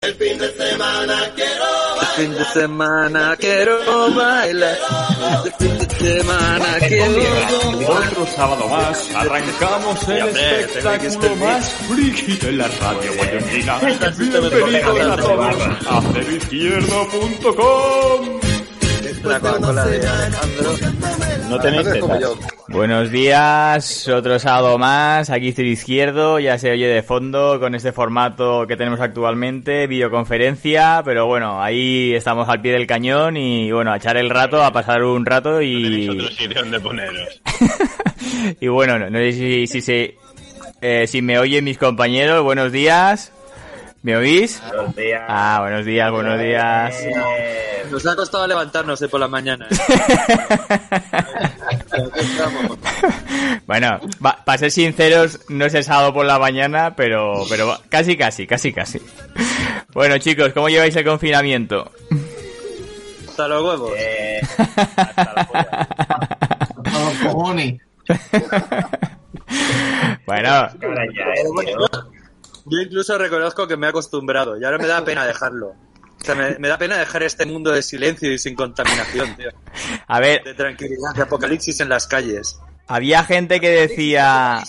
El fin de semana quiero bailar. El fin de semana quiero bailar. El fin de semana quiero Otro sábado más arrancamos el espectáculo más friki de la radio guayonina. Bienvenidos a todos a ceroizquierdo.com. La Coca-Cola de Alejandro. No tenéis No tetas. Buenos días, otro sábado más, aquí Ciro Izquierdo, ya se oye de fondo con este formato que tenemos actualmente, videoconferencia, pero bueno, ahí estamos al pie del cañón y bueno, a echar el rato, a pasar un rato y, otro sitio donde poneros. y bueno, no, no sé si, si, se, eh, si me oyen mis compañeros, buenos días, ¿me oís? Buenos días. Ah, buenos días, buenos días. Eh, Nos ha costado levantarnos eh, por la mañana. ¿eh? Bueno, va- para ser sinceros, no es el sábado por la mañana, pero, pero va- casi, casi, casi, casi. Bueno, chicos, ¿cómo lleváis el confinamiento? Hasta los huevos. eh, hasta la polla. Bueno, eh. Yo incluso reconozco que me he acostumbrado y ahora me da pena dejarlo. O sea, me, me da pena dejar este mundo de silencio y sin contaminación, tío. a ver, De tranquilidad, de apocalipsis en las calles. había gente que decía...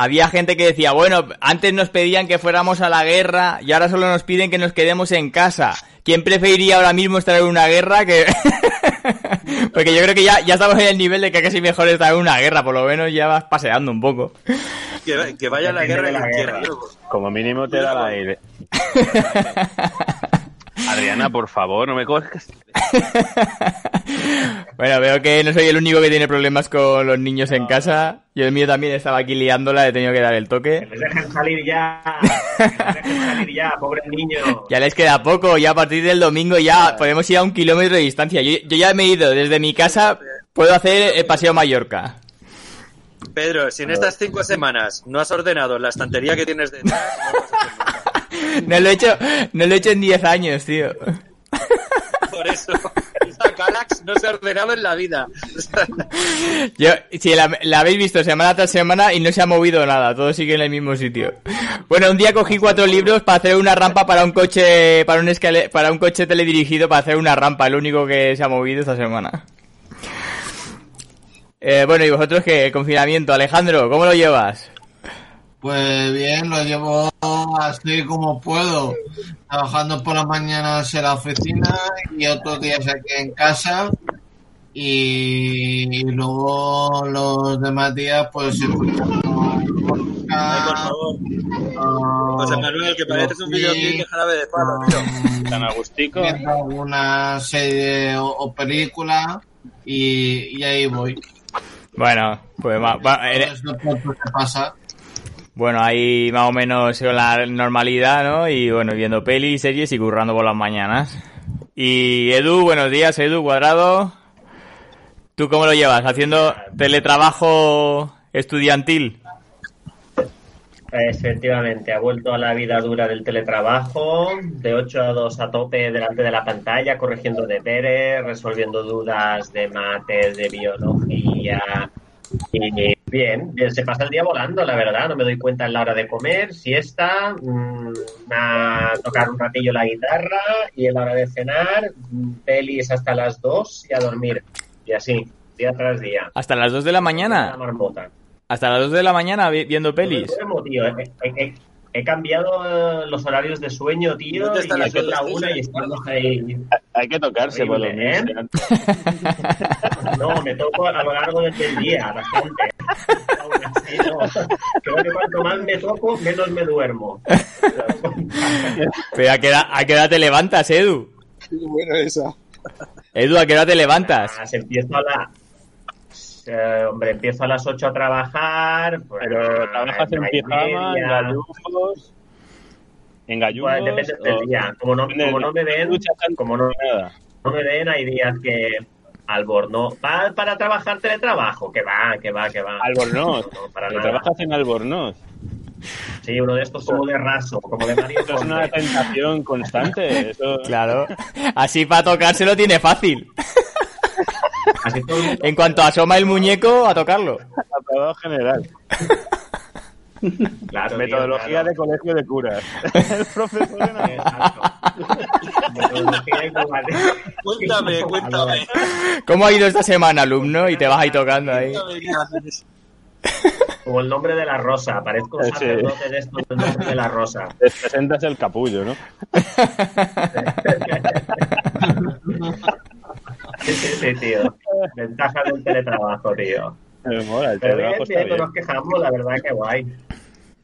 Había gente que decía, bueno, antes nos pedían que fuéramos a la guerra y ahora solo nos piden que nos quedemos en casa. ¿Quién preferiría ahora mismo estar en una guerra que...? Porque yo creo que ya, ya estamos en el nivel de que casi mejor estar en una guerra, por lo menos ya vas paseando un poco. Que, va- que vaya a la guerra de la guerra. Como mínimo te da la aire. Adriana, por favor, no me coges. Bueno, veo que no soy el único que tiene problemas con los niños en casa. Yo el mío también estaba aquí liándola, he tenido que dar el Que toque. dejen salir ya. Salir ya, pobre niño. Ya les queda poco, ya a partir del domingo ya podemos ir a un kilómetro de distancia. Yo, yo ya me he ido desde mi casa, puedo hacer el paseo a Mallorca. Pedro, si en estas cinco semanas no has ordenado la estantería que tienes detrás, no lo he hecho, no lo he hecho en 10 años, tío. Por eso, Calax no se ha ordenado en la vida. Yo, si la, habéis visto semana tras semana y no se ha movido nada, todo sigue en el mismo sitio. Bueno, un día cogí cuatro libros para hacer una rampa para un coche, para un escale, para un coche teledirigido para hacer una rampa, el único que se ha movido esta semana. Eh, bueno, y vosotros qué, el confinamiento, Alejandro, ¿cómo lo llevas? Pues bien, lo llevo así como puedo, trabajando por las mañanas en la oficina y otros días aquí en casa y luego los demás días pues escuchando Ay, por podcast, favor. ah, José Manuel, que pareces un videoclip de jarabe de palo, tío. ah, Tan agustico. alguna serie o, o película y, y ahí voy. Bueno, pues va- va- esto pronto se pasa. Bueno, ahí más o menos la normalidad, ¿no? Y bueno, viendo pelis, series y currando por las mañanas. Y Edu, buenos días, Edu Cuadrado. ¿Tú cómo lo llevas? ¿Haciendo teletrabajo estudiantil? Efectivamente, ha vuelto a la vida dura del teletrabajo, de 8 a 2 a tope delante de la pantalla, corrigiendo deberes, resolviendo dudas de mates, de biología. Y bien, bien, se pasa el día volando, la verdad, no me doy cuenta en la hora de comer, siesta, mm, a tocar un ratillo la guitarra y en la hora de cenar, mm, pelis hasta las 2 y a dormir. Y así, día tras día. ¿Hasta las 2 de la La mañana? marmota. ¿Hasta las 2 de la mañana vi- viendo pelis? Duermo, tío. He, he- he- he cambiado eh, los horarios de sueño, tío, ¿Dónde y están las son la una y estamos ahí. Hay que tocarse por lo ¿eh? menos. No, me toco a lo largo del día, bastante. Aún así, no. Creo que cuanto más me toco, menos me duermo. Pero ¿a qué, hora, ¿a qué hora te levantas, Edu? bueno esa. Edu, ¿a qué hora te levantas? Ah, se a la... eh, hombre, empiezo a las 8 a trabajar. pues, Pero trabajas en pijama, en gallumbos. En gallumbos. Pues depende del día. Como no, como no me ven, como no, no me ven, hay días que alborno. ¿Va para trabajar teletrabajo? Que va, que va, que va. Albornoz. No, no, para Que nada. trabajas en Albornoz. Sí, uno de estos como de raso, como de Mario Eso es una tentación constante. Eso... Claro. Así para tocarse lo tiene fácil. Así todo el mundo- En cuanto asoma el muñeco, a tocarlo. Aprobado general. Claro, tío, Metodología claro. de colegio de curas. El profesor Albornoz. Exacto. Cuéntame, cuéntame. ¿Cómo ha ido esta semana, alumno? Y te vas ahí tocando ahí. Como el nombre de la rosa. Parezco un Sí. sacerdote de esto del nombre de la rosa. Te presentas el capullo, ¿no? Sí, sí, sí, tío. Ventaja del teletrabajo, tío. Me mola, el Pero bien, trabajo está bien, no bien. nos quejamos, la verdad que guay.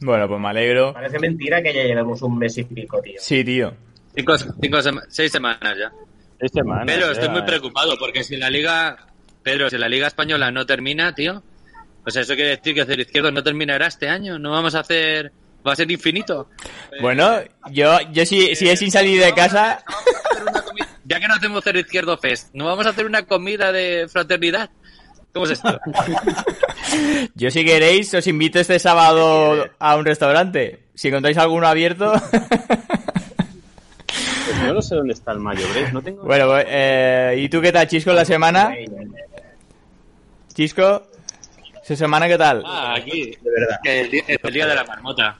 Bueno, pues me alegro. Parece mentira que ya llevemos un mes y pico, tío. Sí, tío. Cinco, cinco sema- seis semanas ya. Seis semanas. Pero ya. estoy muy preocupado porque si la liga, Pedro, si la liga española no termina, tío, pues eso quiere decir que hacer izquierdo no terminará este año. No vamos a hacer, va a ser infinito. Bueno, yo, yo si, si es sin salir de casa, Ya que no hacemos cero izquierdo fest, no vamos a hacer una comida de fraternidad. ¿Cómo es esto? yo si queréis os invito este sábado a un restaurante. Si encontráis alguno abierto. Pues yo no sé dónde está el Mayo Break. No tengo... bueno, pues, eh, ¿y tú qué tal, Chisco, la semana? Chisco, ¿su semana qué tal? Ah, aquí, de verdad. El, día, el día de la marmota.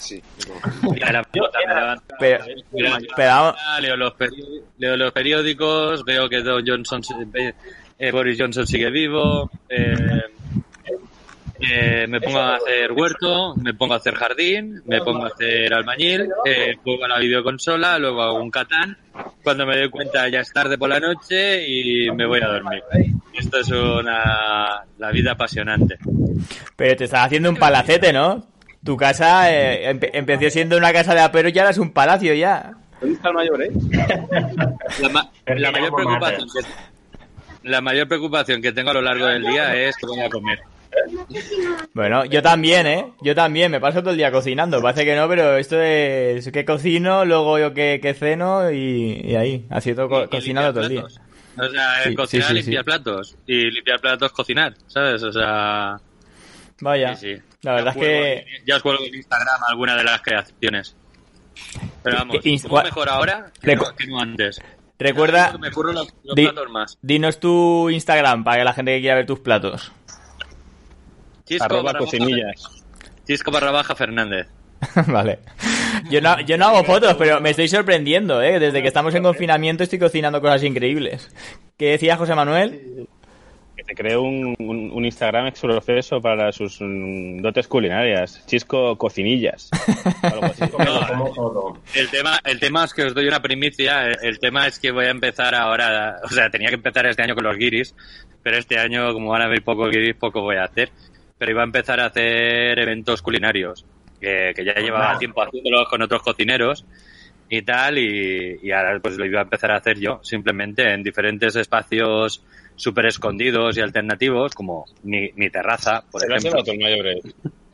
Sí. El día de la marmota, me levanto. Pero, pero leo los periódicos, veo que Don Johnson, eh, eh, Boris Johnson sigue vivo, eh, eh, me pongo a hacer huerto, me pongo a hacer jardín, me pongo a hacer albañil, eh, juego a la videoconsola, luego hago un catán, cuando me doy cuenta ya es tarde por la noche y me voy a dormir. Esto es una la vida apasionante. pero te estás haciendo un palacete, ¿no? Tu casa eh, empe- empezó siendo una casa de apero y ya ahora es un palacio ya. ¿Dónde está el Mayo Break? La, ma- la mayor preocupación que, la mayor preocupación que tengo a lo largo del día es que voy a comer. Bueno, yo también, ¿eh? Yo también, me paso todo el día cocinando. Parece que no, pero esto es que cocino, luego yo que, que ceno y, y ahí, co- Y- y cocinando todo el día. O sea, Sí, cocinar, sí, sí, limpiar platos. Y limpiar platos, cocinar, ¿sabes? O sea, Vaya, la verdad Ya es que... Ya os cuelgo en Instagram alguna de las creaciones. Pero vamos, Que- inst- ¿cómo mejor ahora que no, que no antes? Recuerda, Me curro los, los di- platos más. dinos tu Instagram para que la gente que quiera ver tus platos. Chisco Arroba barra baja- cocinillas. Chisco barra baja Fernández. vale. Yo no, yo no hago fotos, pero me estoy sorprendiendo, ¿eh? Desde que estamos en confinamiento estoy cocinando cosas increíbles. ¿Qué decía José Manuel? Se creó un, un, un Instagram exproceso para sus mm, dotes culinarias. Chisco Cocinillas. Algo así. No. El tema, el tema es que os doy una primicia. El, el tema es que voy a empezar ahora. O sea, tenía que empezar este año con los guiris, pero este año, como van a ver poco guiris, poco voy a hacer. Pero iba a empezar a hacer eventos culinarios, que, que ya llevaba Anda. tiempo haciéndolos con otros cocineros y tal, y, y ahora pues lo iba a empezar a hacer yo, simplemente en diferentes espacios súper escondidos y alternativos, como mi, mi terraza, por lo ejemplo el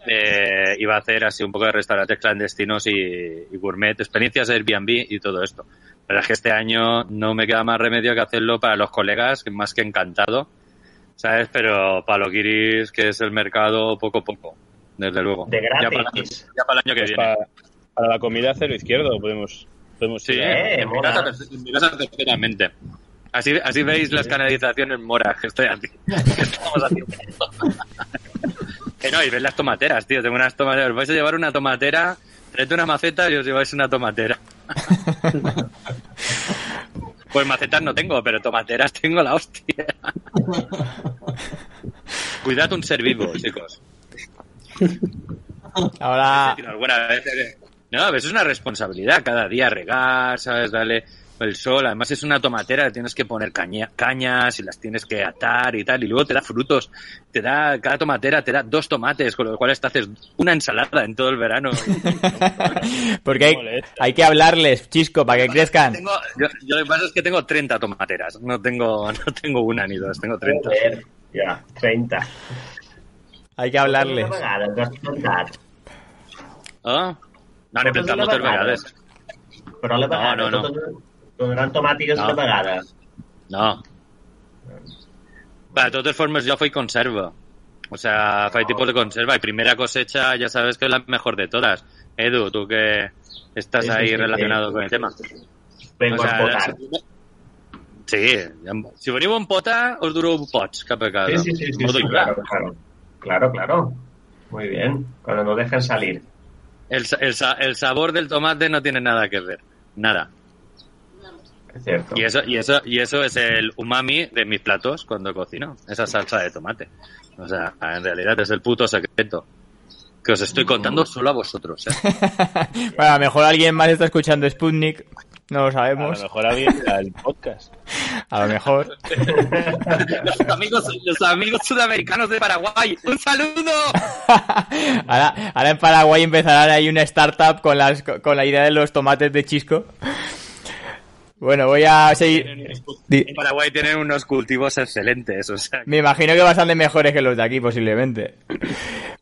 eh, iba a hacer así un poco de restaurantes clandestinos y, y gourmet, experiencias Airbnb y todo esto. Pero es que este año no me queda más remedio que hacerlo para los colegas, más que encantado, ¿sabes? Pero para los guiris, que es el mercado, poco a poco, desde luego. De Ya para, gratis. ya para el año que Pues viene. para, para la comida cero izquierdo podemos, podemos Sí, ir a- Eh, en mi casa, en mi casa. Así, así veis las canalizaciones moras que estoy haciendo. que estamos haciendo. que no, y ves las tomateras, tío. Tengo unas tomateras. Os vais a llevar una tomatera, traed una maceta y os lleváis una tomatera. pues macetas no tengo, pero tomateras tengo la hostia. Cuidad un ser vivo, chicos. Ahora, No, eso es una responsabilidad. Cada día regar, ¿sabes? Darle el sol. Además es una tomatera, le tienes que poner caña- cañas y las tienes que atar y tal. Y luego te da frutos. Te da, cada tomatera te da dos tomates, con lo cual te haces una ensalada en todo el verano. porque hay, hay que hablarles, chisco, para que crezcan. Tengo, yo, yo lo que pasa es que tengo 30 tomateras. No tengo, no tengo una ni dos, tengo 30. Joder, ya, 30. Hay que hablarles. Ah, No, moltes vegades. Però No, no, no. Donaran tomàtiques No. vegada. No. De totes formas, yo fui conserva. O sea, fue tipo de conserva. Y primera cosecha, ya sabes que es la mejor de todas. Edu, tú que estás ahí relacionado con el tema. Vengo O sea, a potar. Sí, si veniu en pota, os duró pots cap a casa. Sí, sí, sí, sí, No sí, doy claro, claro. Claro, claro. Muy bien. Cuando nos dejen salir. El, sa- el, sa- el sabor del tomate no tiene nada que ver. Nada. Es cierto. Y eso, y eso, y eso es el umami de mis platos cuando cocino. Esa salsa de tomate. O sea, en realidad es el puto secreto. Que os estoy contando solo a vosotros. ¿eh? Bueno, a lo mejor alguien más está escuchando Sputnik. No lo A lo sabemos. mejor alguien el podcast. A lo mejor. los, amigos, los amigos sudamericanos de Paraguay. ¡Un saludo! ahora, ahora en Paraguay empezará ahí una startup con, las, con la idea de los tomates de chisco. Bueno, voy a seguir. En Paraguay tienen unos cultivos excelentes. O sea, Me imagino que bastante mejores que los de aquí, posiblemente.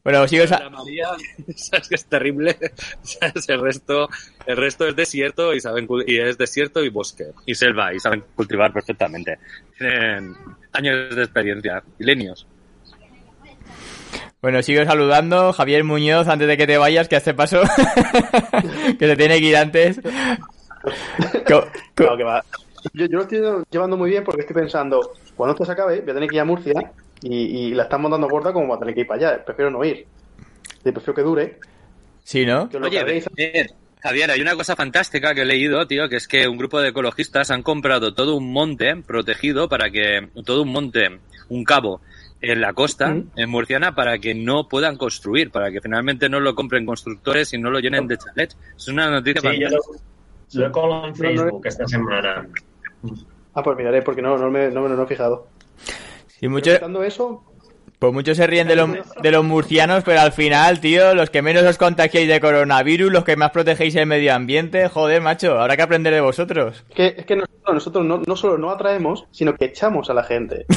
Bueno, sigo. la María, sabes que es terrible. ¿Sabes? El resto, el resto es desierto y saben y es desierto y bosque y selva y saben cultivar perfectamente. Tienen años de experiencia, milenios. Bueno, sigo saludando. Javier Muñoz, antes de que te vayas, que hace paso. que se tiene que ir antes. Co- co- Claro que va. Yo, yo lo estoy llevando muy bien porque estoy pensando, cuando esto se acabe, voy a tener que ir a Murcia y, y la estamos dando gorda como va a tener que ir para allá. Prefiero no ir. Y prefiero que dure. Sí, ¿no? Que lo Oye, Javier, Javier, hay una cosa fantástica que he leído, tío, que es que un grupo de ecologistas han comprado todo un monte protegido para que, todo un monte, un cabo en la costa, en Murciana, para que no puedan construir, para que finalmente no lo compren constructores y no lo llenen de chalets. Es una noticia Sí, yo fantástica. lo, lo he colado en Facebook esta semana. Ah, pues miraré porque no, no, me, no, me- no me he fijado. Sí, mucho, eso, pues muchos se ríen de los, de los murcianos, pero al final, tío, los que menos os contagiáis de coronavirus, los que más protegéis el medio ambiente, joder, macho, habrá que aprender de vosotros. es que, es que nosotros, nosotros no, no solo no atraemos, sino que echamos a la gente.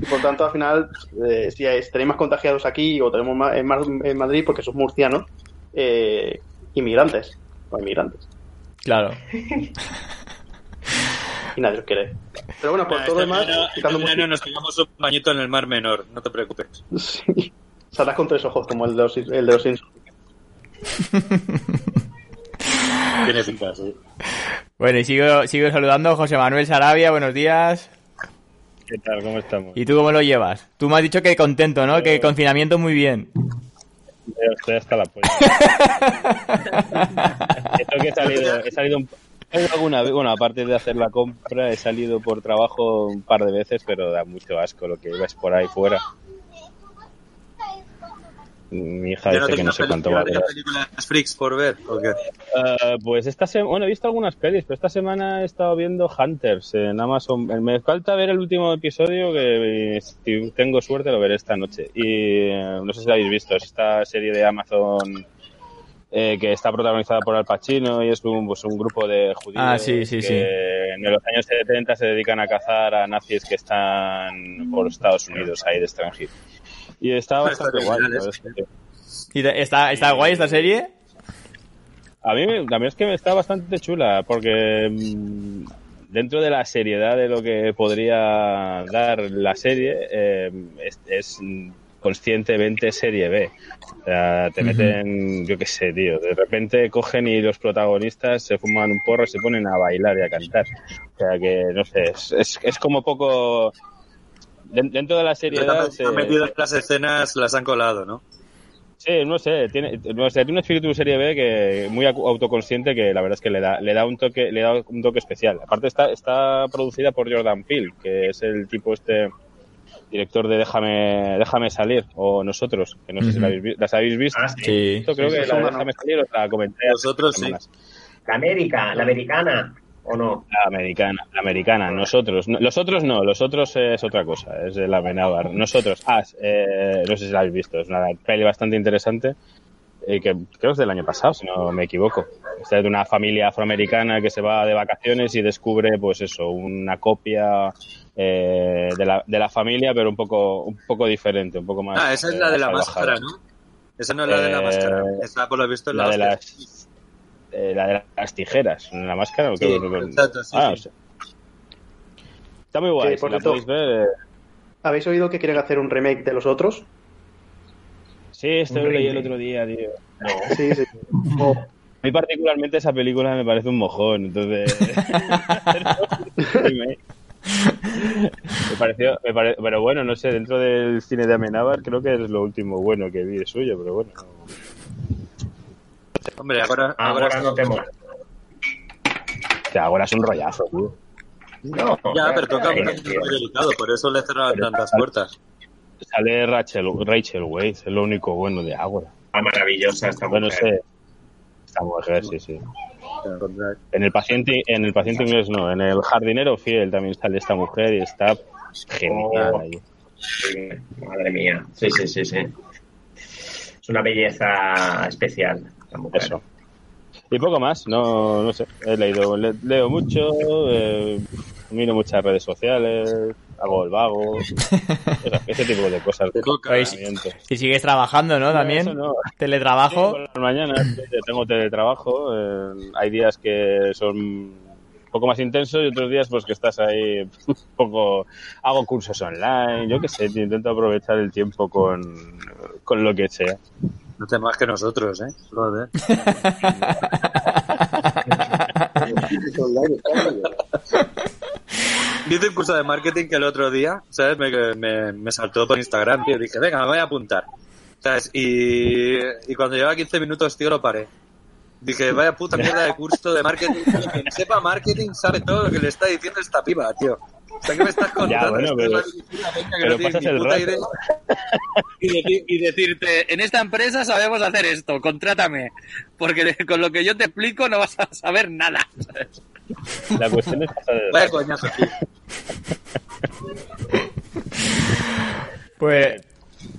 y por tanto, al final, eh, si tenéis más contagiados aquí o tenemos más en Madrid porque sos murcianos, eh, inmigrantes. O inmigrantes. Claro. Y nadie os quiere. Pero bueno, por todo lo demás, quitando este verano nos pegamos un bañito en el Mar Menor, no te preocupes. Sí. Saldrás con tres ojos como el de los, el de los Simpsons. Tiene pinta, sí. Bueno, y sigo, sigo saludando a José Manuel Sarabia, buenos días. ¿Qué tal? ¿Cómo estamos? ¿Y tú cómo lo llevas? Tú me has dicho que contento, ¿no? Que confinamiento muy bien. Yo Estoy hasta la polla. Esto que he salido, he salido un, alguna vez, bueno, aparte de hacer la compra, he salido por trabajo un par de veces, pero da mucho asco lo que ves por ahí fuera. Mi hija dice que no sé cuánto va a durar. películas freaks por ver? Ah, pues esta semana, bueno, he visto algunas pelis, pero esta semana he estado viendo Hunters en Amazon. Me falta ver el último episodio que si tengo suerte lo veré esta noche. Y eh, no sé si la habéis visto, es esta serie de Amazon eh, que está protagonizada por Al Pacino y es un, pues, un grupo de judíos Ah, sí, sí, que sí. en los años 70 se dedican a cazar a nazis que están por Estados Unidos ahí de extranjero. Y está bastante Está guay. ¿eh? ¿Y ¿Está, está guay esta serie? A mí me- también es que está bastante chula, porque mm, dentro de la seriedad de lo que podría dar la serie, eh, es, es, conscientemente serie B. O sea, te meten, yo qué sé, tío, de repente cogen y los protagonistas se fuman un porro y se ponen a bailar y a cantar. O sea que, no sé, es, es, es como poco... den- Dentro de la seriedad... se- Han metido las escenas, las han colado, ¿no? Sí, no sé, tiene, no sé, tiene un espíritu de serie B que muy autoconsciente que la verdad es que le da, le da un toque, le da un toque especial. Aparte está, está producida por Jordan Peele, que es el tipo este director de Déjame, Déjame salir, o nosotros, que no sé si la habéis, las habéis visto. Ah, sí. Sí. Esto creo Sí, que sí, la Déjame salir os la comenté unas sí. La América, la americana, ¿o no? La americana, la americana, nosotros. No, los otros no, los otros es otra cosa, es de la Amenábar. Nosotros, As, eh, no sé si la habéis visto, es una peli bastante interesante, eh, que creo que es del año pasado, si no me equivoco. Es de una familia afroamericana que se va de vacaciones y descubre, pues eso, una copia eh, de, la, de la familia, pero un poco, un poco diferente, un poco más. Ah, esa es eh, la de la salvajada. máscara, ¿no? Esa no es la de la Eh, máscara. Esa, por lo visto, es la, La de las, eh, la de las tijeras, la máscara. ¿o Sí? ¿no? exacto, sí, Ah, sí. o sea. Está muy guay, Sí, si por la cierto- podéis ver. eh, ¿Habéis oído que quieren hacer un remake de los otros? Sí, esto lo leí el otro día, tío. Sí, sí. Oh, A mí particularmente esa película me parece un mojón, entonces... me pareció, me pare- pero bueno, no sé, dentro del cine de Amenábar creo que es lo último bueno que vi de suyo, pero bueno. no- Hombre, ahora, ahora, Ahora no te mola. O sea, ahora es un rollazo, tío. No, Ya, pero toca muy delicado, por eso le cerraron tantas puertas. Sale Rachel, Rachel Weisz, es lo único bueno de Ágora. Ah, maravillosa esta Bueno, mujer. sé. Esta mujer, sí, sí. En el paciente, en el paciente inglés no, en el jardinero fiel también sale esta mujer y está genial Oh. ahí. Madre mía. Sí, sí, sí, sí. Es una belleza especial. Eso. Y poco más, no, no sé. He leído, le- leo mucho, eh, miro muchas redes sociales, hago el vago, ese tipo de cosas. Si sigues trabajando, ¿no? También. Eso no. Teletrabajo. Por las mañanas sí, tengo teletrabajo, eh, hay días que son un poco más intensos y otros días pues que estás ahí un poco hago cursos online yo qué sé intento aprovechar el tiempo con, con lo que sea No te más que nosotros, ¿eh? Joder. Hice un curso de marketing que el otro día, ¿sabes? Me, me, me saltó por Instagram, tío. Dije, venga, me voy a apuntar. ¿Sabes? Y, y cuando llevaba 15 minutos, tío, lo paré. Dije, vaya puta mierda de curso de marketing. Quien sepa marketing sabe todo lo que le está diciendo esta piba, tío. O sea, ¿qué me estás contando? bueno, pero- que pero no el rato. idea. Y, deci- y decirte, en esta empresa sabemos hacer esto, contrátame. Porque con lo que yo te explico no vas a saber nada. ¿sabes? la cuestión es pasar el Vaya coñazo, tío. Pues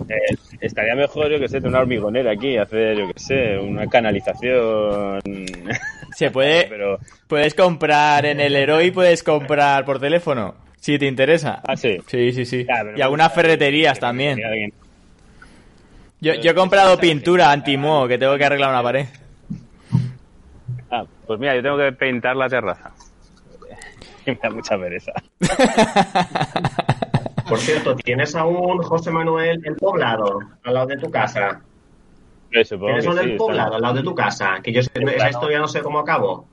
Eh, estaría mejor yo que sé tener una hormigonera aquí hacer yo que sé una canalización se puede. pero Puedes comprar en el Heroi, puedes comprar por teléfono. Si te interesa. ah sí Sí, sí, sí. Ya, Y algunas ferreterías también. Yo, yo he comprado pintura antimoho que tengo que arreglar una pared. Ah, pues mira, yo tengo que pintar la terraza. Y me da mucha pereza. Por cierto, ¿tienes aún José Manuel el poblado al lado de tu casa? ¿Tienes que sí, el poblado al lado de tu casa? Que yo sé- esa historia no sé cómo acabó.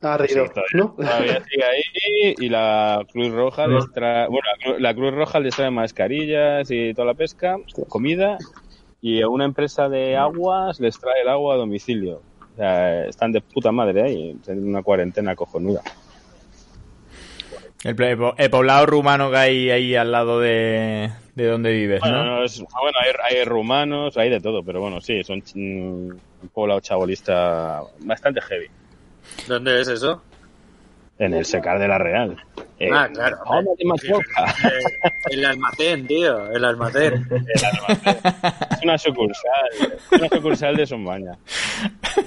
Ha Sí, reído, todavía, ¿no? todavía sigue ahí y la Cruz Roja No. les trae, bueno, la Cru- la Cruz Roja les trae mascarillas y toda la pesca, comida y a una empresa de aguas les trae el agua a domicilio. O sea, están de puta madre ahí, en una cuarentena cojonuda. El, el poblado rumano que hay ahí al lado de, de donde vives, Bueno, ¿no? no, es- bueno hay, hay rumanos, hay de todo, pero bueno, sí, son mm, un poblado chabolista bastante heavy. ¿Dónde es eso? En el secar de la Real. Eh, Ah, claro. vamos de Mallorca. Eh, el almacén, tío, el almacén. Es una sucursal, una sucursal de Sombaña.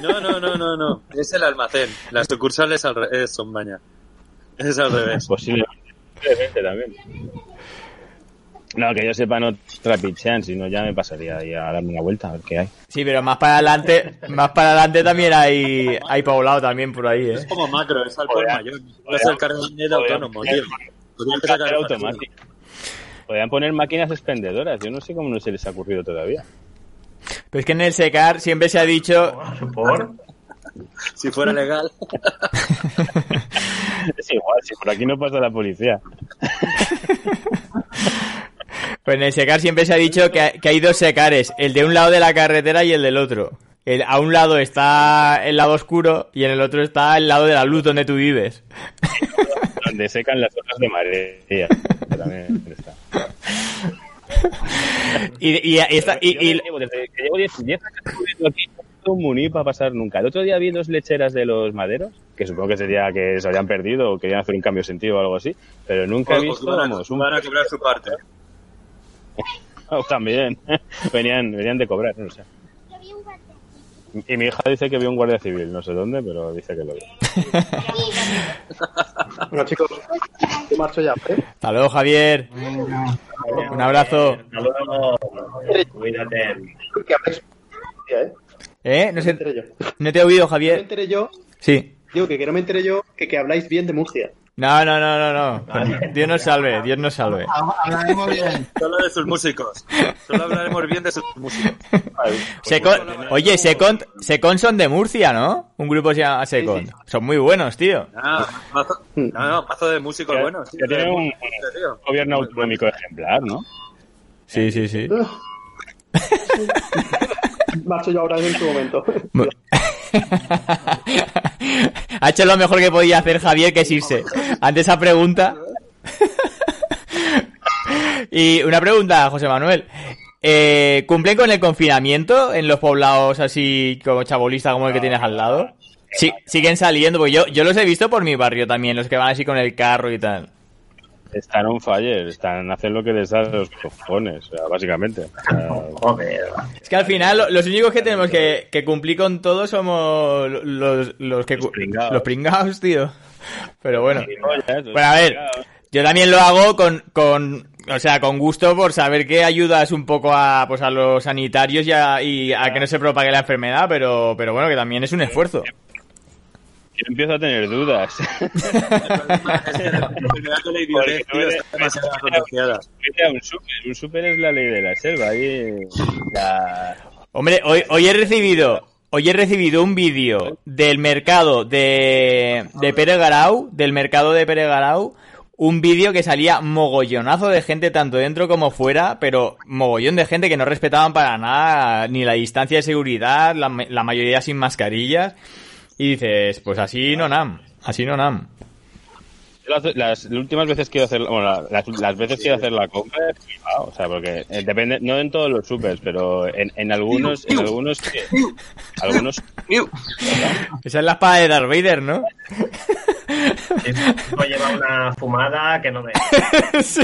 No, no, no, no, no. Es el almacén. Las sucursales al re- es son baña. Es al revés. Posiblemente, posiblemente también. No, que yo sepa no trapichean, si no ya me pasaría ahí a darme una vuelta a ver qué hay. Sí, pero más para adelante, más para adelante también hay, hay poblado también por ahí, Es ¿eh? como macro, es al por Joder. mayor. Es el carnet de autónomo, tío. Podrían automático. Podrían poner máquinas expendedoras, yo no sé cómo no se les ha ocurrido todavía. Pero es que en el secar siempre se ha dicho, ¿Por? Si fuera legal. Es igual, si por aquí no pasa la policía. pues en el secar siempre se ha dicho que, que hay dos secares, el de un lado de la carretera y el del otro. El- a un lado está el lado oscuro y en el otro está el lado de la luz donde tú vives. Donde secan las hojas de marea. que También está. Y, y, y esta- y- y- llevo- desde que llevo 10 10 años aquí, no he visto un muní para pasar nunca. El otro día vi dos lecheras de los maderos, que supongo que sería que se habían perdido o querían hacer un cambio de sentido o algo así, pero nunca he Ojo, que visto, van a- vamos, un van a cobrar su parte. Oh, también. venían, venían de cobrar, no sé. Y mi hija dice que vio un guardia civil, no sé dónde, pero dice que lo vio. Bueno, chicos, yo marcho ya, ¿eh? hasta luego, Javier. Un abrazo. Hasta luego. Cuídate. ¿eh? ¿Eh? No, sé, enteré yo. no te he oído, No me Javier. enteré yo, Sí. digo que, que no me enteré yo que, que habláis bien de Murcia. No, no, no, no, no. Dios nos salve, Dios nos salve. Hablaremos bien. Solo de sus músicos. Solo hablaremos bien de sus músicos. Secon- Oye, Second, Second son de Murcia, ¿no? Un grupo se llama Second. Son muy buenos, tío. Ah, mazo- no, no, pazo de músicos Que- buenos. que tiene un- tío. Gobierno autonómico ejemplar, ¿no? Sí, sí, sí. Macho yo ahora en su momento. ha hecho lo mejor que podía hacer Javier, que es irse. Ante esa pregunta. y una pregunta, José Manuel. Eh, ¿Cumplen con el confinamiento en los poblados así como chabolista como el que tienes al lado? Sí, siguen saliendo, porque yo, yo los he visto por mi barrio también, los que van así con el carro y tal. Están on fire, están hacen lo que les da los cojones, o sea, básicamente. O sea, Joder. Es que al final lo- los únicos que tenemos que, que cumplir con todo somos los, los que... Los pringaos, tío. Pero bueno. Bueno, a ver, yo también lo hago con, con, o sea, con gusto por saber que ayudas un poco a, pues a los sanitarios y a, y a que no se propague la enfermedad, pero, pero bueno, que también es un esfuerzo. Yo empiezo a tener dudas. Un súper es la ley de la selva. Ahí la... Hombre, hoy, hoy he recibido, hoy he recibido un vídeo del mercado de, de Pere Garau, del mercado de Pere Garau, un vídeo que salía mogollonazo de gente tanto dentro como fuera, pero mogollón de gente que no respetaban para nada ni la distancia de seguridad, la mayoría sin mascarillas. Y dices, pues así no nam, así no nam. Las, las últimas veces quiero hacer, bueno, la- las, las veces quiero hacer la compra, o sea, porque eh, depende, no en todos los supers, pero en, en algunos, en algunos, sí. algunos, Esa es la espada de Darth Vader, ¿no? No lleva una fumada que no me. sí.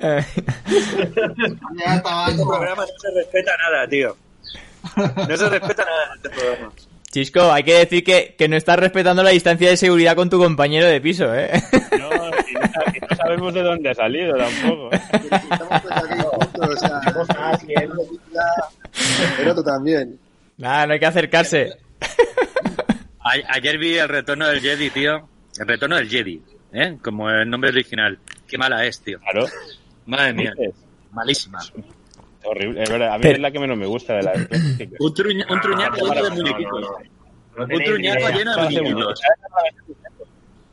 Eh, Ya Este tabaco. programa no se respeta nada, tío. No se respeta nada en este programa. Chisco, hay que decir que, que no estás respetando la distancia de seguridad con tu compañero de piso, ¿eh? no, y no, sa- y no sabemos de dónde ha salido tampoco. Estamos todos aquí juntos, o sea, pero tú también. Nada, no hay que acercarse. Ayer vi el retorno del Jedi, tío. El retorno del Jedi, ¿eh? Como el nombre original. Qué mala es, tío. Claro, Madre mía. Malísima. Horrible, es verdad, a mí Pero- es la que menos me gusta de la Un, truña- un truñaco lleno de muñequitos. Un truñaco lleno de muñequitos.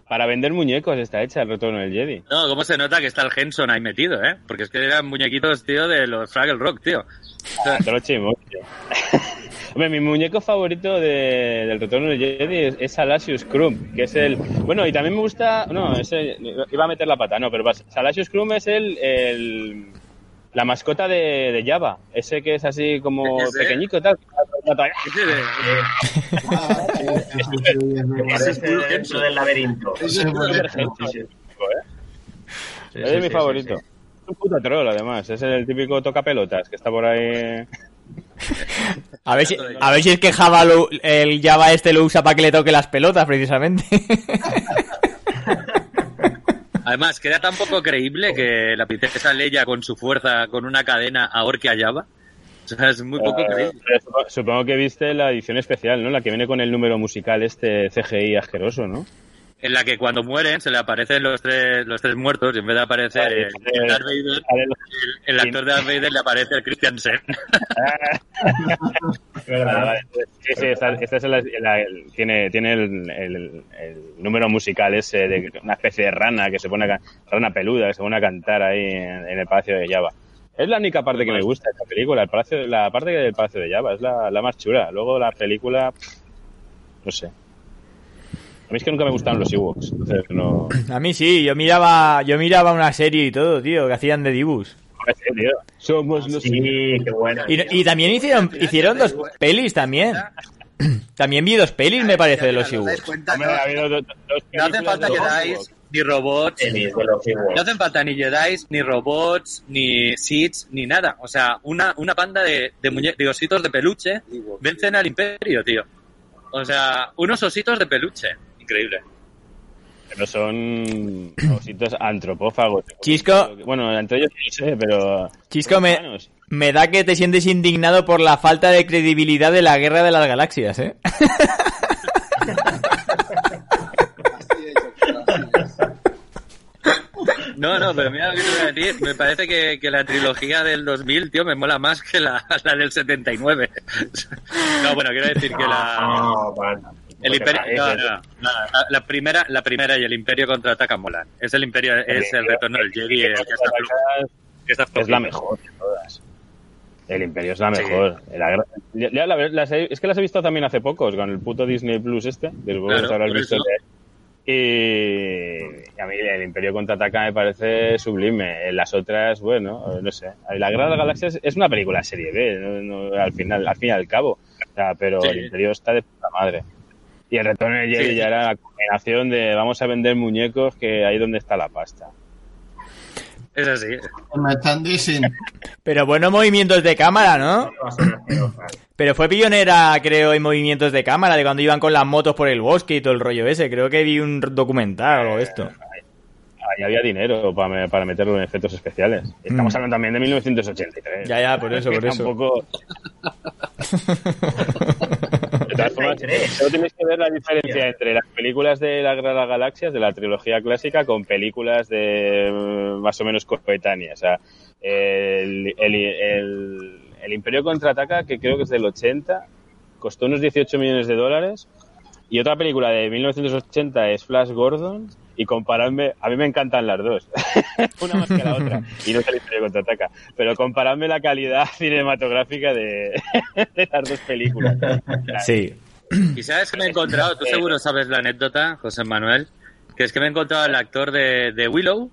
Para vender muñecos está hecha el retorno del Jedi. No, cómo se nota que está el Henson ahí metido, ¿eh? Porque es que eran muñequitos, tío, de los Fraggle Rock, tío. O sea, Troche y moche. Hombre, mi muñeco favorito de- del retorno del Jedi es, es Salasius Crumb, que es el... Bueno, y también me gusta... No, ese, iba a meter la pata, no, pero Salasius Crumb es el... el- la mascota de, de Java, ese que es así como Ese. pequeñito tal. ese es dentro del laberinto. Ese es mi favorito. sí, sí. Es un puto troll, además. Es el típico tocapelotas que está por ahí... A ver si, a ver si es que Java lo- el Java este lo usa para que le toque las pelotas, precisamente. Además, queda tan poco creíble que la princesa Leia con su fuerza, con una cadena, ahorque a Java. O sea, es muy poco Eh, creíble. supo- supongo que viste la edición especial, ¿no? La que viene con el número musical este CGI asqueroso, ¿no? En la que cuando mueren se le aparecen los tres, los tres muertos y en vez de aparecer Vale, el, el Darth Vader, el, el actor de Darth Vader le aparece el vale. Sí, sí, esta, esta es la- tiene, tiene el, el- el número musical ese de una especie de rana que se pone a, ca- rana peluda que se pone a cantar ahí en, en el Palacio de Java. Es la única parte que me gusta de esta película, el palacio, la parte del Palacio de Java, es la, la más chula. Luego la película, no sé. A mí es que nunca me gustaron los Ewoks, entonces no... A mí sí, yo miraba, yo miraba una serie y todo, tío, que hacían de dibus. Somos los Sí, qué buena. Y, y también hicieron, hicieron dos pelis también. También vi dos pelis, me parece, de los ¿Os dais Ewoks. No hace falta Jedi, Ewoks. ni robots, no hacen falta ni Jedi, ni robots, ni Sith, ni nada. O sea, una, una panda de, de, muñe- de ositos de peluche vencen al imperio, tío. O sea, unos ositos de peluche. Increíble. Pero son ositos antropófagos. Chisco. Bueno, entre ellos no sé, pero... Chisco, me, humanos. Me da que te sientes indignado por la falta de credibilidad de la guerra de las galaxias, ¿eh? No, no, pero mira lo que te voy a decir. Me parece que, que la trilogía del 2000, tío, me mola más que la, la del 79. No, bueno, quiero decir que la... No, bueno. El ¿Qué imperio, no, no, no, la, primera, la primera y el Imperio contraataca molan. Es el Imperio, es el retorno del Jedi, Es la mejor de todas. El Imperio es la Sí. mejor. La guerra- ya- ya la- las he- es que las he visto también hace pocos con el puto Disney Plus este. Claro, habrás visto y a mí el Imperio contraataca me parece sublime. Las otras, bueno, no sé. La Guerra de las Galaxias es una película serie B, no- no- al final, al fin y al cabo. O sea, pero Sí. el Imperio está de puta madre. Y el retorno Jedi Sí. ya era la combinación de vamos a vender muñecos que ahí donde está la pasta. Es así. Merchandising. Pero buenos movimientos de cámara, ¿no? Pero fue pionera, creo, en movimientos de cámara, de cuando iban con las motos por el bosque y todo el rollo ese. Creo que vi un documental o algo de esto. Ahí había dinero para, me- para meterlo en efectos especiales. Estamos Mm. hablando también de 1983. Ya, ya, por eso, por eso. Tampoco... De todas formas, 83. solo tenéis que ver la diferencia entre las películas de la Guerra de las Galaxias, de la trilogía clásica, con películas de mm, más o menos coetáneas. O sea, el, el, el- el Imperio Contraataca, que creo que es del 80, costó unos 18 millones de dólares. Y otra película de 1980 es Flash Gordon. Y comparadme, a mí me encantan las dos, una más que la otra, y no es el Imperio Contraataca, pero comparadme la calidad cinematográfica de, de las dos películas. Sí. Y sabes que me he encontrado, tú seguro sabes la anécdota, José Manuel, que es que me he encontrado al actor de, de Willow,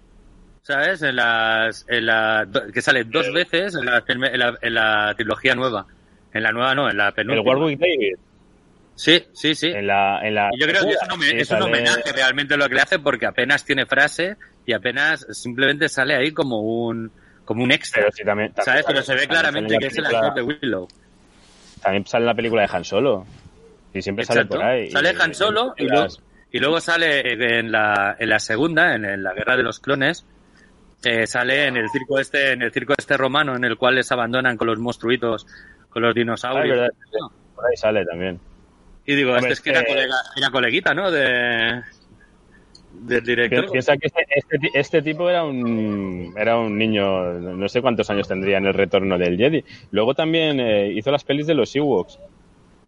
¿sabes? En las, en la, que sale dos veces en la, en la, en la trilogía nueva. En la nueva no, en la El penúltima. Warwick David, Sí, sí, sí. en la, en la Y yo creo que es un, home- Sí, es un homenaje realmente lo que le hace porque apenas tiene frase y apenas simplemente sale ahí como un como un extra. Pero sí, también, también Pero se ve claramente que es el actor de Willow. También sale en la película de Han Solo. Y siempre sale por ahí. Sale Y- Han Solo y, y luego, y luego sale en la, en la segunda, en, en la Guerra de los Clones, eh, sale en el circo este, en el circo este romano, en el cual les abandonan con los monstruitos, con los Ah, dinosaurios. por ahí sale también. Y digo, Hombre, este es que era, colega, era coleguita, ¿no? De, del director. Pi- Piensa que este, este, este tipo era un era un niño, no sé cuántos años tendría en el retorno del Jedi. Luego también eh, hizo las pelis de los Ewoks.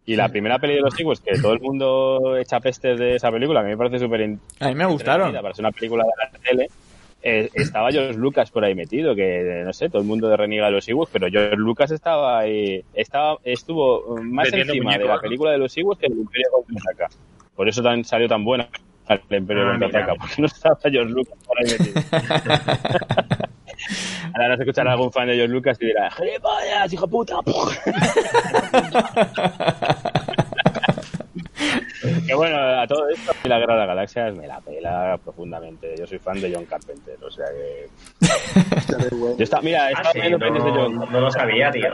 Y la primera peli de los Ewoks, que todo el mundo echa pestes de esa película, que me parece súper A mí me gustaron. para ser una película de la tele, eh, estaba George Lucas por ahí metido, que no sé, todo el mundo reniega de los Ewoks, pero George Lucas estaba ahí, estaba, estuvo más encima de la película de los Ewoks que del Imperio Contraataca. Por eso tan, salió tan buena el Imperio Ah, Contraataca, porque no estaba George Lucas por ahí metido. Ahora nos escuchará algún fan de George Lucas y dirá, ¡Gilipollas, hijo de puta! que bueno, a todo esto, la Guerra de las Galaxias me la pela profundamente. Yo soy fan de John Carpenter, o sea que... Yo está, mira, Ah, estado sí, viendo pelis de no, John. no lo sabía, tío.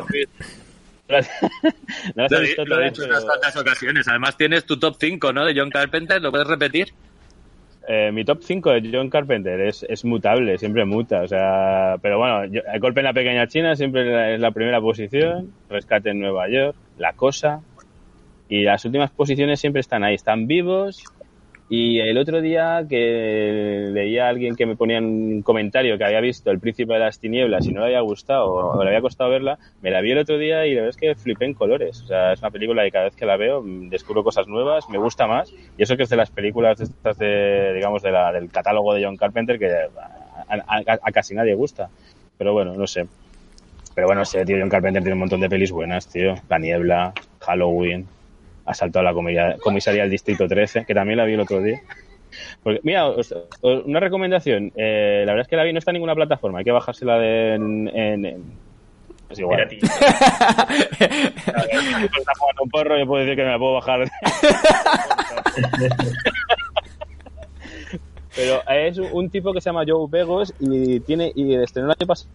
No Lo, he- visto lo he dicho en unas cuantas ocasiones. Además tienes tu top 5, ¿no? De John Carpenter, ¿lo puedes repetir? eh, mi top 5 de John Carpenter es, es mutable, siempre muta. O sea, pero bueno, yo- el golpe en la pequeña China siempre es la, es la primera posición. Rescate en Nueva York, La Cosa. Y las últimas posiciones siempre están ahí, están vivos. Y el otro día que leía a alguien que me ponía un comentario que había visto El Príncipe de las Tinieblas y no le había gustado o le había costado verla, me la vi el otro día y la verdad es que flipé en colores. O sea, es una película que cada vez que la veo descubro cosas nuevas, me gusta más. Y eso que es de las películas estas de, digamos, de la, del catálogo de John Carpenter que a, a- a casi nadie gusta. Pero bueno, no sé. Pero bueno, sé, tío, John Carpenter tiene un montón de pelis buenas, tío. La Niebla, Halloween, Asalto a la comisaría, comisaría del Distrito 13, que también la vi el otro día. Porque, mira, os- os- una recomendación. eh, la verdad es que la vi no está en ninguna plataforma. Hay que bajársela de, en, en- en- Es igual. Mira, está jugando un porro, yo puedo decir que me la puedo bajar. Pero es un tipo que se llama Joe Begos y tiene y estrenó el año pasado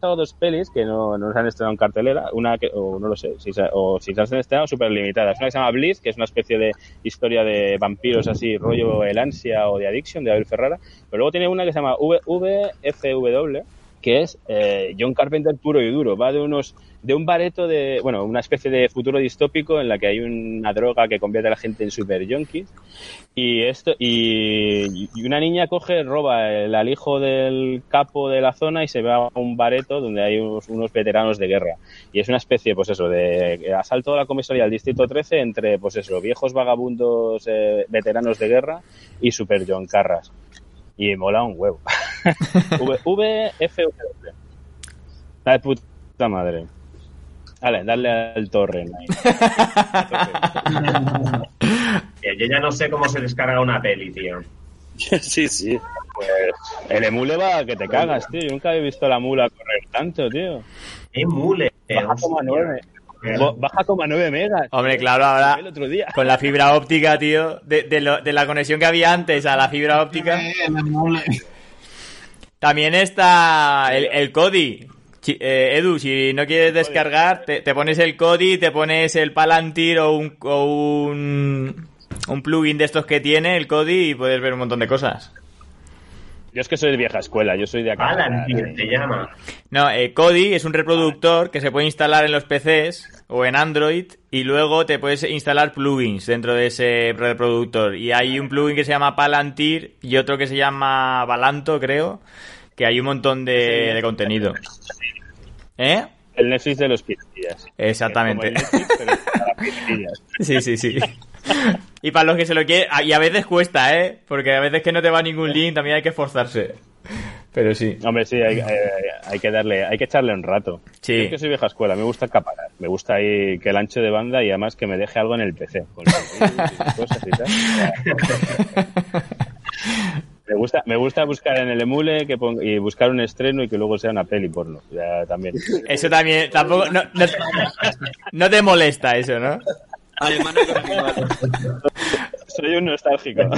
dos pelis que no, no se han estrenado en cartelera, una que, o no lo sé, si se, o si se han estrenado súper limitadas. Una que se llama Bliss, que es una especie de historia de vampiros así, rollo El Ansia o de Addiction, de Abel Ferrara. Pero luego tiene una que se llama VFW, que es eh, John Carpenter puro y duro. Va de unos de un bareto de, bueno, una especie de futuro distópico en la que hay una droga que convierte a la gente en super junkies y esto y, y una niña coge, roba el alijo del capo de la zona y se va a un bareto donde hay unos, veteranos de guerra y es una especie, pues eso, de asalto a la comisaría del distrito 13 entre, pues eso, viejos vagabundos eh, veteranos de guerra y super John Carras y mola un huevo. v, v, F, V, W. La de puta madre. Vale, darle al. Eh, Yo ya no sé cómo se descarga una peli, tío. sí, sí. Pues el emule va a que te cagas, tío. Yo nunca he visto la mula correr tanto, tío. Emule. Baja como a nueve. Baja como a 9 megas. Hombre, claro, ahora El otro día. con la fibra óptica, tío, de, de lo- de la conexión que había antes a la fibra óptica. También está el, el Kodi. Chi- eh, Edu, si no quieres descargar, te, te pones el Kodi, te pones el Palantir o un, o un, un plugin de estos que tiene el Kodi y puedes ver un montón de cosas. Yo es que soy de vieja escuela, yo soy de acá. Palantir se llama. No, eh, Kodi es un reproductor que se puede instalar en los PCs o en Android y luego te puedes instalar plugins dentro de ese reproductor. Y hay un plugin que se llama Palantir y otro que se llama Balanto, creo, que hay un montón de, de contenido. ¿Eh? El Netflix de los piratillas. Exactamente. Netflix, pero para piratillas. Sí, sí, sí. Y para los que se lo quieren... Y a veces cuesta, ¿eh? Porque a veces que no te va ningún link también hay que esforzarse. Pero sí. Hombre, sí, hay, hay- hay que darle, hay que echarle un rato. Sí. Yo es que soy vieja escuela, me gusta acaparar. Me gusta ahí que el ancho de banda y además que me deje algo en el PC. Con cosas y tal. Me gusta, me gusta buscar en el emule que ponga- y buscar un estreno y que luego sea una peli porno. Ya también. Eso también... Tampoco... No, no, no te molesta eso, ¿no? Alemana. Soy un nostálgico.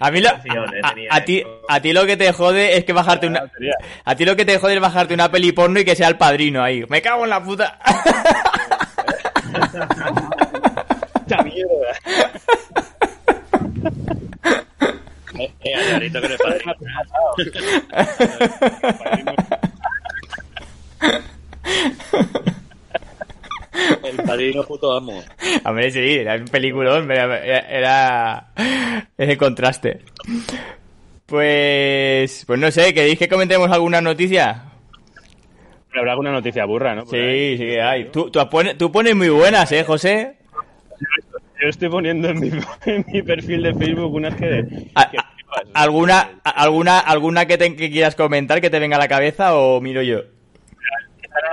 A mí lo, a, a ti, a ti lo que te jode es que bajarte una... A ti lo que te jode es bajarte una peli porno y que sea el padrino ahí. Me cago en la puta. Eh, eh, Alvarito, que eres padrino. El padrino puto amo. Hombre, sí, era un peliculón, era, era ese contraste. Pues, pues no sé, ¿queréis que comentemos alguna noticia? Habrá alguna noticia burra, ¿no? Por ahí. Sí, sí que hay. Tú, tú, pones, tú pones muy buenas, ¿eh, José? Yo estoy poniendo en mi, en mi perfil de Facebook unas que... A-. ¿Alguna, alguna, alguna que, te- que quieras comentar que te venga a la cabeza o miro yo?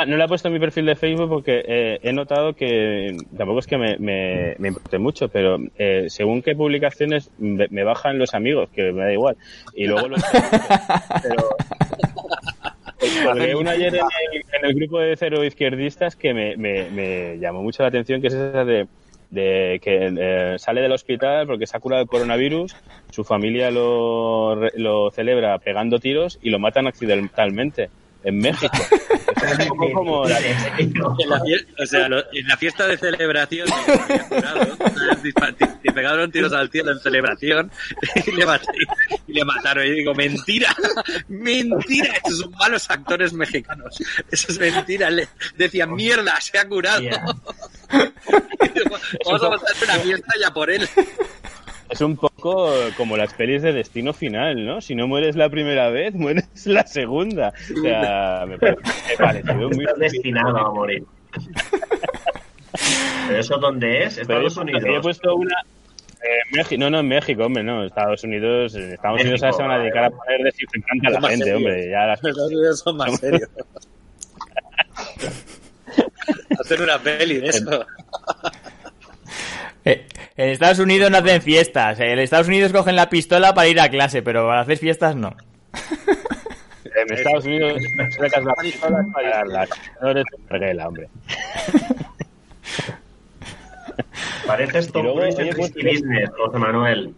No la he puesto en mi perfil de Facebook porque eh, he notado que tampoco es que me, me, me importe mucho, pero eh, según qué publicaciones me, me bajan los amigos, que me da igual. Y luego los pero colgué una ayer en el, en el grupo de cero izquierdistas que me, me, me llamó mucho la atención, que es esa de, de que eh, sale del hospital porque se ha curado el coronavirus, su familia lo, lo celebra pegando tiros y lo matan accidentalmente en México. Es un poco como la- En la fie- o sea, lo- en la fiesta de celebración pegaron tiros al cielo en celebración y le, mat- y le mataron. Y digo, mentira, mentira, estos son malos actores mexicanos. Eso es mentira. Le decían, mierda, se ha curado. Yeah. Vamos a montar una fiesta ya por él. Es un poco como las pelis de destino final, ¿no? Si no mueres la primera vez, mueres la segunda. O sea, me parece me pareció muy... Estás destinado a morir. ¿Pero eso dónde es? Estados yo he Unidos. puesto una... Eh, México, no, no, en México, hombre, no. Estados Unidos, en Estados Unidos México, se van a dedicar a poner desinfectante a la gente, serio. hombre. Ya las... Los vídeos son más serios. Hacer una peli de eso. Eh, en Estados Unidos no hacen fiestas. En Estados Unidos cogen la pistola para ir a clase, pero para hacer fiestas no. En Estados Unidos sacas la pistola para las... No eres un reguela, hombre. Pareces Tom Cruise en pues, Risky Business, José Manuel.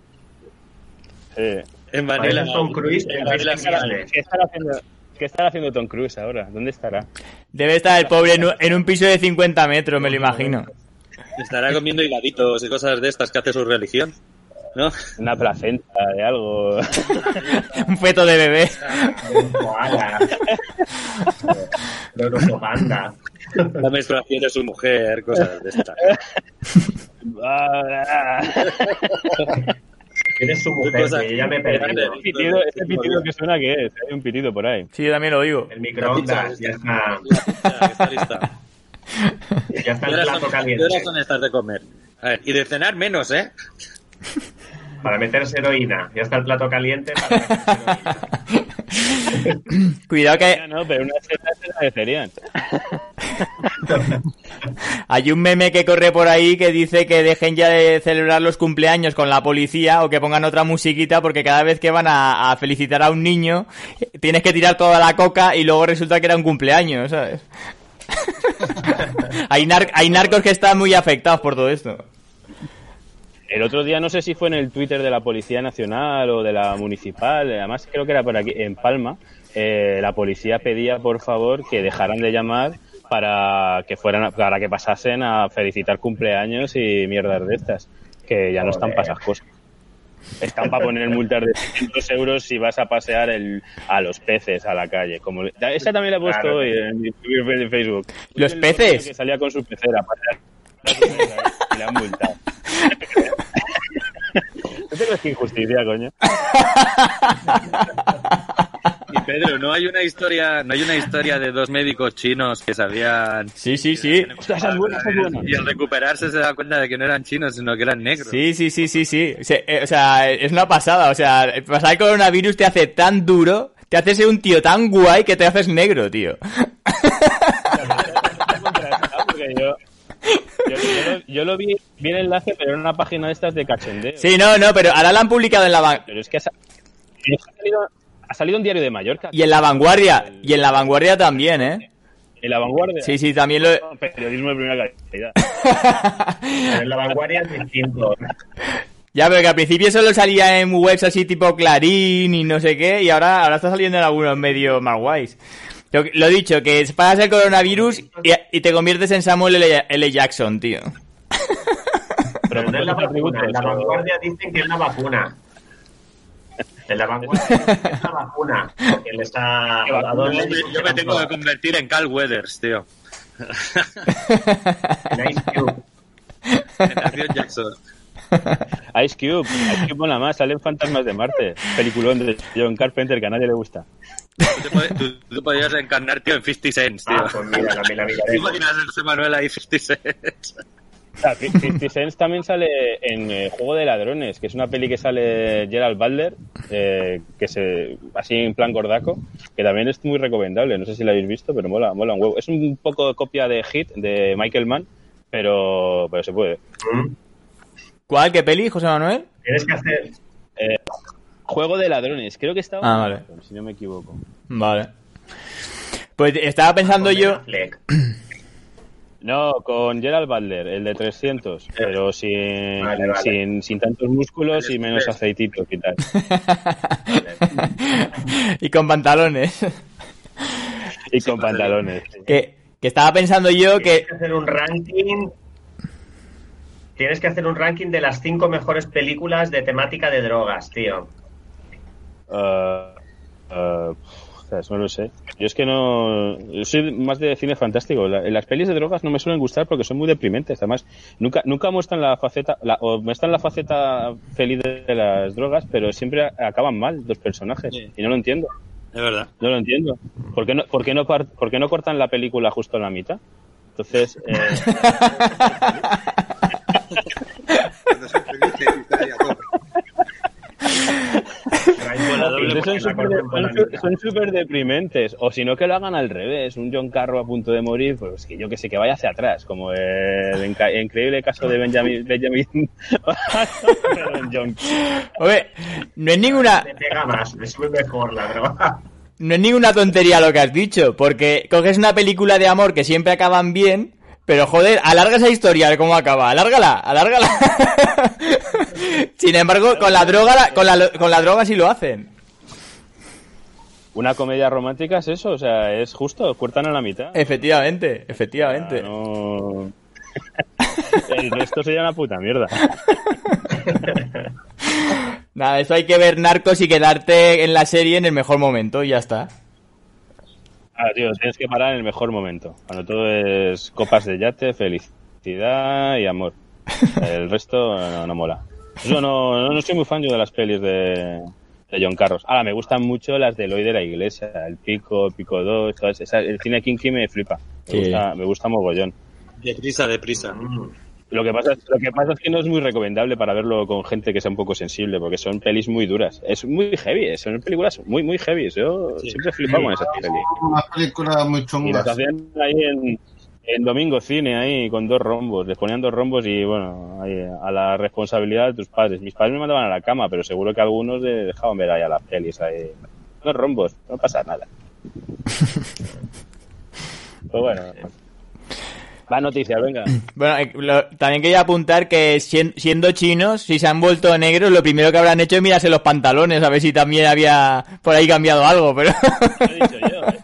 Sí. En Manila. Pareces Tom Cruise en Risky Business. ¿Qué estará haciendo, qué estará haciendo Tom Cruise ahora? ¿Dónde estará? Debe estar el pobre en un, en un piso de 50 metros, me lo imagino. Estará comiendo hiladitos y cosas de estas que hace su religión. ¿no? Una placenta de algo. Un feto de bebé. Un koala. De un oso panda. La menstruación de su mujer, cosas de estas. ¿Quién es su mujer? Cosas- Que yo ya me he perdido. Ese pitido, ese pitido que suena que es, hay un pitido por ahí. Sí, yo también lo oigo. El microondas, ya está. Ya está lista. Ya está ¿Qué el plato son- ¿Qué caliente. horas son estas de comer? A ver, y de cenar menos, ¿eh? Para meterse heroína. Ya está el plato caliente para meterse heroína. Cuidado que Ya no, pero una seta se agradecerían. hay un meme que corre por ahí que dice que dejen ya de celebrar los cumpleaños con la policía o que pongan otra musiquita porque cada vez que van a, a felicitar a un niño tienes que tirar toda la coca y luego resulta que era un cumpleaños, ¿sabes? hay, nar- hay narcos que están muy afectados por todo esto. El otro día no sé si fue en el Twitter de la Policía Nacional o de la Municipal, además creo que era por aquí, en Palma, eh, la policía pedía por favor que dejaran de llamar para que fueran a- para que pasasen a felicitar cumpleaños y mierdas de estas, que ya no están para esas cosas. Están para poner multas de 600 euros si vas a pasear el, a los peces a la calle. Como, esa también la he puesto Claro. hoy en mi Facebook. ¿Los peces? Que salía con su pecera para han multado. ¿No te crees que injusticia, coño? Y Pedro, ¿no hay una historia, no hay una historia de dos médicos chinos que sabían Sí, sí, sí. Ostras, esa es buena, esa es buena. y al recuperarse se da cuenta de que no eran chinos, sino que eran negros? Sí, sí, sí, sí, sí. O sea, eh, o sea, es una pasada. O sea, pasar el coronavirus te hace tan duro, te hace ser un tío tan guay que te haces negro, tío. Porque yo, yo, yo lo, yo lo vi, vi el enlace, pero en una página de estas de cachondeo. Sí, no, no, pero ahora la han publicado en la, van- Pero es que ha, sa- ha salido, ha salido un diario de Mallorca. y en la vanguardia. Y en la vanguardia también, ¿eh? En la vanguardia. Sí, sí, también lo... Periodismo de primera calidad. En la vanguardia es distinto. Ya, pero que al principio solo salía en webs así tipo Clarín y no sé qué, y ahora, ahora está saliendo en algunos medios más guays. Lo, lo dicho, que pasas el coronavirus y, y te conviertes en Samuel L. L. Jackson, tío. Pero no es la ¿cuántos vacuna. En la vanguardia dicen que es la vacuna. En la vanguardia dicen que es la vacuna. Porque les ha ¿Qué vacuna? a dos Yo me, médicos yo me que tengo que convertir en Cal Weathers, tío. En Ice Cube. En Jackson. Ice Cube, Ice Cube mola más, salen fantasmas de Marte. Peliculón de John Carpenter que a nadie le gusta. Tú, te tú- tú podrías encarnar, tío, en 50 Cents, tío. Ah, pues mira, también la ¿Te miraré. imaginas a José Manuel ahí 50 Cents? O sea, 50 Cent también sale en eh, Juego de Ladrones, que es una peli que sale Gerald Butler, eh, que se así en plan gordaco, que también es muy recomendable. No sé si la habéis visto, pero mola, mola un huevo. Es un poco copia de Hit de Michael Mann, pero, pero se puede. Mm. ¿Cuál? ¿Qué peli, José Manuel? Tienes que hacer. Eh, Juego de Ladrones, creo que estaba. Ah, vale. Si no me equivoco. Vale. Pues estaba pensando yo... No, con Gerald Butler, el de 300, pero sin, Vale, vale. sin, sin tantos músculos y menos aceititos y tal. y con pantalones. Y con pantalones. que, que estaba pensando yo que... Que hacer un ranking. Tienes que hacer un ranking de las cinco mejores películas de temática de drogas, tío. Ah, ostras, no lo sé. Yo es que no. Yo soy más de cine fantástico. La- las pelis de drogas no me suelen gustar porque son muy deprimentes. Además, nunca, nunca muestran la faceta. La, o muestran la faceta feliz de, de las drogas, pero siempre acaban mal los personajes. Sí. Y no lo entiendo. Es verdad. No lo entiendo. ¿Por qué no, por qué no, par- por qué no cortan la película justo en la mitad? Entonces. eh, Cuando son felices y está ahí a tope. Entonces son súper de- son su- son súper deprimentes. O si no, que lo hagan al revés. Un John Carro a punto de morir, pues que yo que sé, que vaya hacia atrás. Como el increíble caso de Benjamin. Benjamin Perdón, John. Oye, no es ninguna... Me pega más, me sube mejor la droga. No es ninguna tontería lo que has dicho, porque coges una película de amor que siempre acaban bien, pero joder, alarga esa historia de cómo acaba, alárgala, alárgala. Sin embargo, con la droga, con la, con la droga sí lo hacen. Una comedia romántica es eso, o sea, es justo, cortan a la mitad. Efectivamente, efectivamente. Ah, no... El resto sería una puta mierda. Nada, eso hay que ver narcos y quedarte en la serie en el mejor momento y ya está. Ah, tío, tienes que parar en el mejor momento. Cuando todo es copas de yate, felicidad y amor. El resto no, no mola. Yo no, no, no soy muy fan yo de las pelis de, de John Carros. Ahora, me gustan mucho las de Eloy de la Iglesia, el Pico, Pico 2, todas esas. el cine Kinky me flipa. Me, Sí. gusta, me gusta mogollón. Deprisa, deprisa. Lo que, pasa, lo que pasa es que no es muy recomendable para verlo con gente que sea un poco sensible, porque son pelis muy duras. Es muy heavy, son películas muy, muy heavy. Yo siempre he flipado con esas pelis. Unas películas muy Y chungas. hacían ahí en, en domingo cine, ahí con dos rombos. Les ponían dos rombos y bueno, ahí, a la responsabilidad de tus padres. Mis padres me mandaban a la cama, pero seguro que algunos dejaban ver ahí a las pelis. Ahí. Dos rombos, no pasa nada. pues bueno. Va noticias, venga. Bueno, eh, lo- también quería apuntar que sien- siendo chinos, si se han vuelto negros, lo primero que habrán hecho es mirarse los pantalones, a ver si también había por ahí cambiado algo, pero... Eso he dicho yo. ¿eh?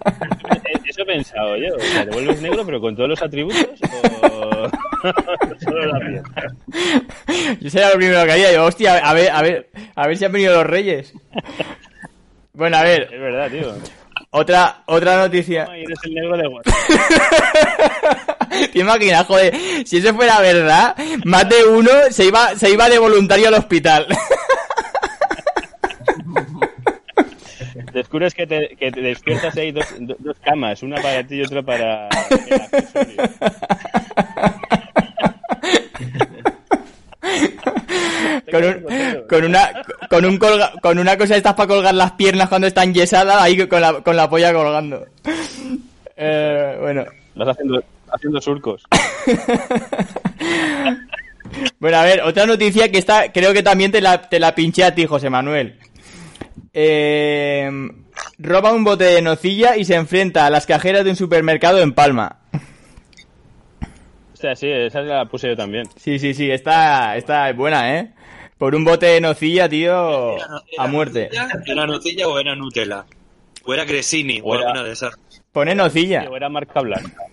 Eso he pensado yo. O sea, ¿Te vuelves negro pero con todos los atributos o solo la piel? Yo sería lo primero que haría. Yo, hostia, a ver, a ver, a ver si han venido los reyes. Bueno, a ver, Es verdad, tío. otra, otra noticia. Ay, Eres el negro de. ¿Te imaginas, joder? Si eso fuera verdad, más de uno se iba, se iba de voluntario al hospital. Descubres que te, que te despiertas y hay dos, do- dos camas, una para ti y otra para con, un- con una, con un colga- con una cosa de estas para colgar las piernas cuando están yesadas, ahí con la, con la polla colgando. Eh, bueno. Haciendo surcos. Bueno, a ver, otra noticia que está, creo que también te la, te la pinché a ti, José Manuel. Eh, roba un bote de nocilla y se enfrenta a las cajeras de un supermercado en Palma. O sea, sí, esa la puse yo también. Sí, sí, sí, está, está buena, ¿eh? Por un bote de nocilla, tío, a muerte. ¿Era nocilla o era Nutella? ¿O era Cresini? O O era- alguna de esas. Pone nocilla. Yo era marca blanca.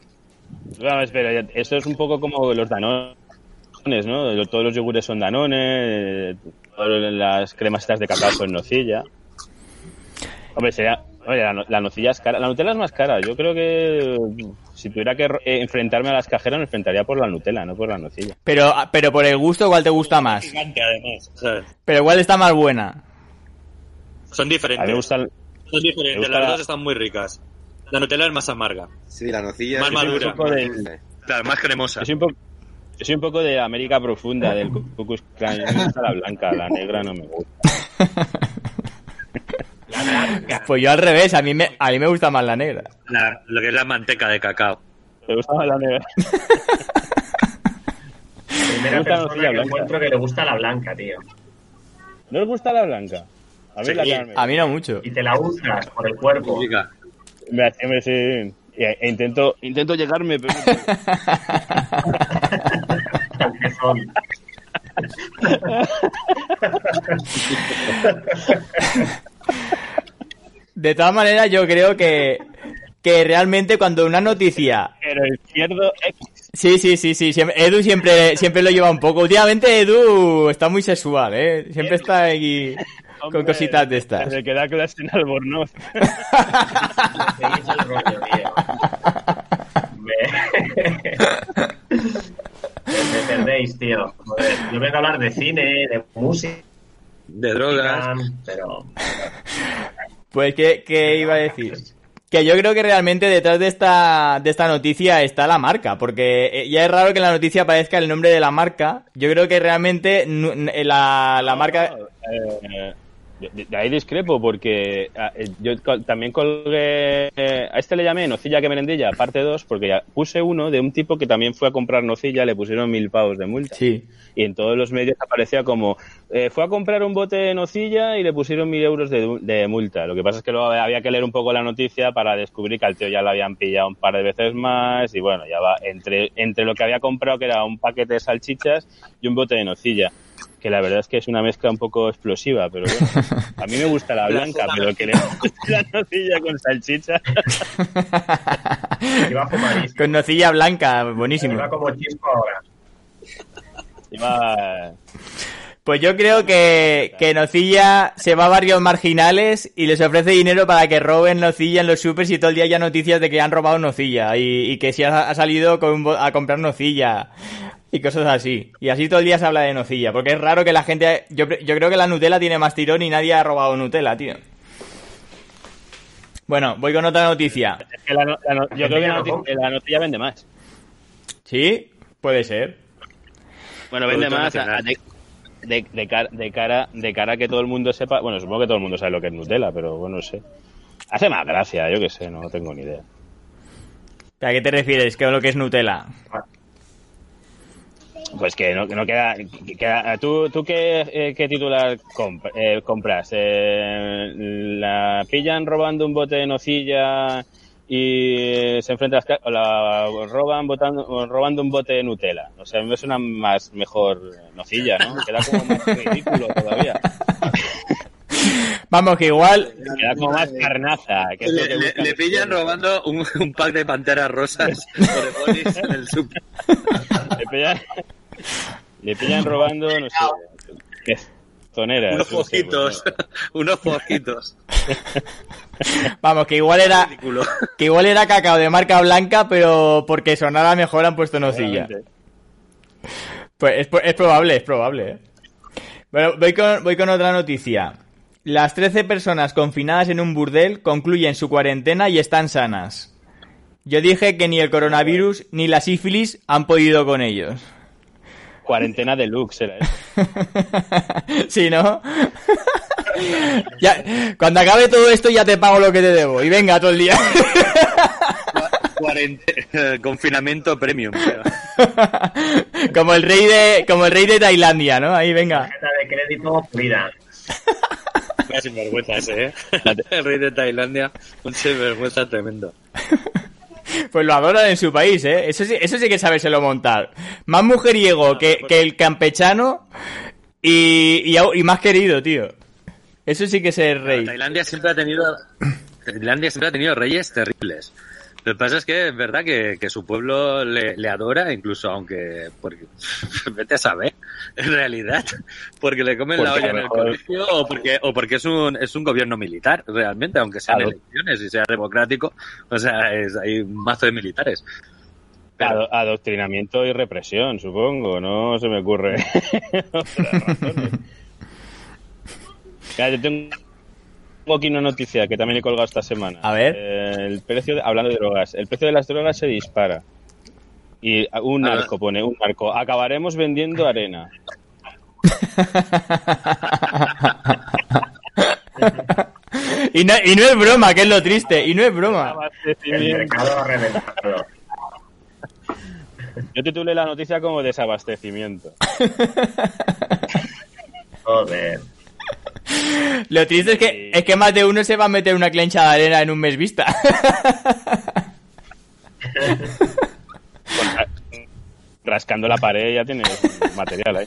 Bueno, espera, esto es un poco como los danones, ¿no? Todos los yogures son danone, todas las cremas estas de cacao son nocilla. Hombre, sería, oye, la, no- la nocilla es cara. La Nutella es más cara. Yo creo que si tuviera que eh, enfrentarme a las cajeras, me enfrentaría por la Nutella, no por la nocilla. Pero, pero por el gusto, ¿cuál te gusta más? Gigante, además. ¿sabes? Pero ¿cuál está más buena? Son A mí diferentes. me gusta el- Son diferentes. me gusta Las la- dos están muy ricas. La Nutella es más amarga. Sí, la nocilla. Más sí, madura. sí, Un poco de- sí. Claro, más cremosa. Yo soy un poco, yo soy un poco de América profunda, del. A mí me gusta la blanca, la negra no me gusta. Pues yo al revés, a mí me, a mí me gusta más la negra. La- lo que es la manteca de cacao. ¿Te gusta más la negra? Primera Me gusta persona nocilla que blanca. encuentro que le gusta la blanca, tío. ¿No os gusta la blanca? A mí Sí, la. A mí no mucho. Y te la usas por el cuerpo. Me me hace- e- e intento, intento llegarme, pero. De todas maneras, yo creo que, que realmente cuando una noticia... Pero izquierdo X. Sí, sí, sí, sí. Edu siempre, siempre lo lleva un poco. Últimamente Edu está muy sexual, ¿eh? Siempre está aquí con cositas de estas. Desde que da clase en Albornoz. Seguís el rollo, tío. Me... Perdéis, tío. Joder, yo vengo a hablar de cine, de música, De drogas. pero... Pues, ¿qué, qué iba a decir? Que yo creo que realmente detrás de esta, de esta noticia está la marca, porque eh, ya es raro que en la noticia aparezca el nombre de la marca. Yo creo que realmente n- la, la marca... Eh, de, de ahí discrepo, porque ah, eh, yo también colgué. eh, a este le llamé Nocilla que merendilla, parte 2, porque ya puse uno de un tipo que también fue a comprar nocilla, le pusieron mil pavos de multa. Sí. Y en todos los medios aparecía como: eh, fue a comprar un bote de nocilla y le pusieron mil euros de, de multa. Lo que pasa es que luego había que leer un poco la noticia para descubrir que al tío ya lo habían pillado un par de veces más. Y bueno, ya va entre, entre lo que había comprado, que era un paquete de salchichas y un bote de nocilla que la verdad es que es una mezcla un poco explosiva, pero bueno, a mí me gusta la blanca, pero que le la nocilla con salchicha. Con nocilla blanca, buenísimo. Iba como chispo ahora. Iba- Pues yo creo que, que Nocilla se va a barrios marginales y les ofrece dinero para que roben Nocilla en los supers y todo el día haya noticias de que han robado Nocilla y, y que si ha, ha salido con un bo- a comprar Nocilla y cosas así. Y así todo el día se habla de Nocilla, porque es raro que la gente... Yo, yo creo que la Nutella tiene más tirón y nadie ha robado Nutella, tío. Bueno, voy con otra noticia. Es que la no- la no- yo creo que la, vende más. ¿Sí? Puede ser. Bueno, vende Producto más a- nacional. a- de, de, de cara, de, cara, de cara a que todo el mundo sepa. Bueno, supongo que todo el mundo sabe lo que es Nutella, pero bueno, no sé. Hace más gracia, yo qué sé, no tengo ni idea. ¿A qué te refieres? ¿Qué es lo que es Nutella? Pues que no, que no queda. que queda- ¿Tú, tú qué, eh, qué titular comp- eh, compras? Eh, ¿La pillan robando un bote de nocilla y se enfrenta a la roban botando, robando un bote de Nutella? O sea, me suena más mejor nocilla, ¿no? Queda como más ridículo todavía. Vamos, que igual... Queda como más carnaza. Que Le, que le- buscan le los pillan robando un, un pack de panteras rosas o de bolis en el super. Le pillan, le pillan robando, no sé. ¿Qué? Tonera. Unos no pues, fojitos. Unos fojitos. Vamos, que igual era... Que igual era cacao de marca blanca, pero porque sonara mejor han puesto nocilla. Pues es probable, es probable. ¿eh? Bueno, voy con, voy con otra noticia. Las 13 personas confinadas en un burdel concluyen su cuarentena y están sanas. Yo dije que ni el coronavirus ni la sífilis han podido con ellos. Cuarentena deluxe era eso. ¿Sí, no? ya, cuando acabe todo esto ya te pago lo que te debo. Y venga todo el día. Cuarente- eh, confinamiento premium. como el rey de como el rey de Tailandia, ¿no? Ahí venga. Tarjeta de crédito fluida. Una sinvergüenza ese, ¿eh? El rey de Tailandia, un sinvergüenza tremendo. Pues lo adoran en su país, ¿eh? Eso sí, eso sí que sabérselo montar. Más mujeriego que, que el campechano y, y más querido, tío. Eso sí que es el rey. Tailandia siempre ha tenido Tailandia siempre ha tenido reyes terribles. Lo que pasa es que es verdad que, que su pueblo le, le adora, incluso aunque porque vete a saber, en realidad, porque le comen la olla en el colegio o porque o porque es un es un gobierno militar realmente, aunque sean Claro. elecciones y sea democrático, o sea, es, hay un mazo de militares. Pero- Ado- adoctrinamiento y represión, supongo. No se me ocurre otras razones. Mira, yo tengo aquí una noticia que también he colgado esta semana. A ver. Eh, el precio, de- hablando de drogas, el precio de las drogas se dispara. Y un narco pone, un narco, acabaremos vendiendo arena. y, no, y no es broma, que es lo triste. Y no es broma. El mercado ha reventado. Yo titulé la noticia como desabastecimiento. Joder. Lo triste es que, es que más de uno se va a meter una clencha de arena en un mes vista. rascando la pared ya tienes material ahí.